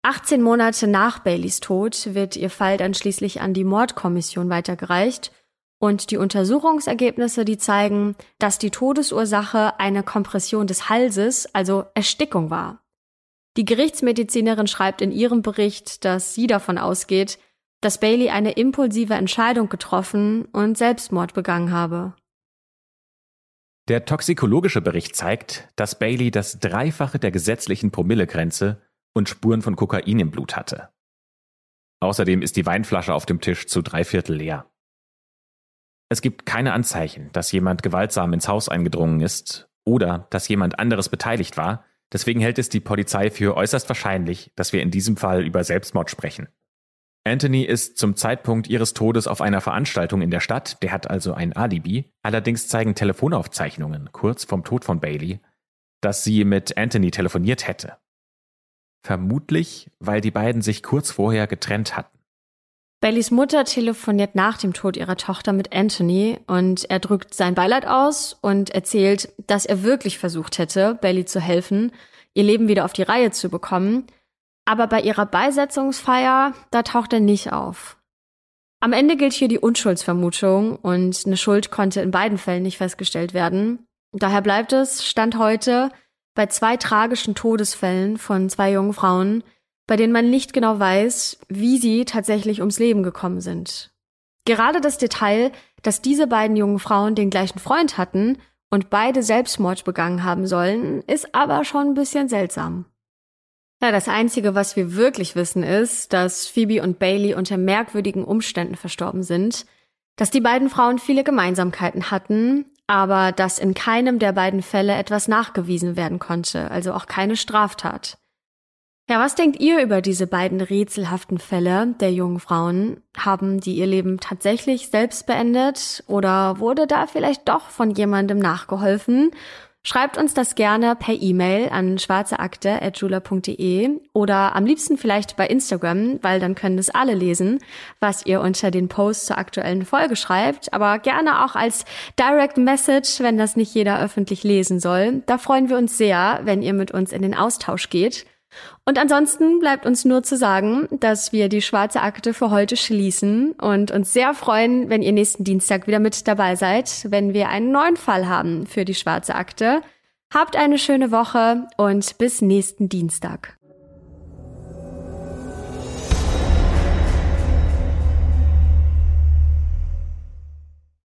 18 Monate nach Baileys Tod wird ihr Fall dann schließlich an die Mordkommission weitergereicht und die Untersuchungsergebnisse, die zeigen, dass die Todesursache eine Kompression des Halses, also Erstickung war. Die Gerichtsmedizinerin schreibt in ihrem Bericht, dass sie davon ausgeht, dass Bailey eine impulsive Entscheidung getroffen und Selbstmord begangen habe. Der toxikologische Bericht zeigt, dass Bailey das Dreifache der gesetzlichen Promillegrenze und Spuren von Kokain im Blut hatte. Außerdem ist die Weinflasche auf dem Tisch zu drei Viertel leer. Es gibt keine Anzeichen, dass jemand gewaltsam ins Haus eingedrungen ist oder dass jemand anderes beteiligt war. Deswegen hält es die Polizei für äußerst wahrscheinlich, dass wir in diesem Fall über Selbstmord sprechen. Anthony ist zum Zeitpunkt ihres Todes auf einer Veranstaltung in der Stadt, der hat also ein Alibi. Allerdings zeigen Telefonaufzeichnungen kurz vom Tod von Bailey, dass sie mit Anthony telefoniert hätte. Vermutlich, weil die beiden sich kurz vorher getrennt hatten. Baileys Mutter telefoniert nach dem Tod ihrer Tochter mit Anthony und er drückt sein Beileid aus und erzählt, dass er wirklich versucht hätte, Bailey zu helfen, ihr Leben wieder auf die Reihe zu bekommen. Aber bei ihrer Beisetzungsfeier, da taucht er nicht auf. Am Ende gilt hier die Unschuldsvermutung und eine Schuld konnte in beiden Fällen nicht festgestellt werden. Daher bleibt es, Stand heute, bei zwei tragischen Todesfällen von zwei jungen Frauen, bei denen man nicht genau weiß, wie sie tatsächlich ums Leben gekommen sind. Gerade das Detail, dass diese beiden jungen Frauen den gleichen Freund hatten und beide Selbstmord begangen haben sollen, ist aber schon ein bisschen seltsam. Ja, das Einzige, was wir wirklich wissen, ist, dass Phoebe und Bailey unter merkwürdigen Umständen verstorben sind, dass die beiden Frauen viele Gemeinsamkeiten hatten, aber dass in keinem der beiden Fälle etwas nachgewiesen werden konnte, also auch keine Straftat. Ja, was denkt ihr über diese beiden rätselhaften Fälle der jungen Frauen? Haben die ihr Leben tatsächlich selbst beendet oder wurde da vielleicht doch von jemandem nachgeholfen? Schreibt uns das gerne per E-Mail an schwarzeakte.jula.de oder am liebsten vielleicht bei Instagram, weil dann können es alle lesen, was ihr unter den Posts zur aktuellen Folge schreibt. Aber gerne auch als Direct Message, wenn das nicht jeder öffentlich lesen soll. Da freuen wir uns sehr, wenn ihr mit uns in den Austausch geht. Und ansonsten bleibt uns nur zu sagen, dass wir die schwarze Akte für heute schließen und uns sehr freuen, wenn ihr nächsten Dienstag wieder mit dabei seid, wenn wir einen neuen Fall haben für die schwarze Akte. Habt eine schöne Woche und bis nächsten Dienstag.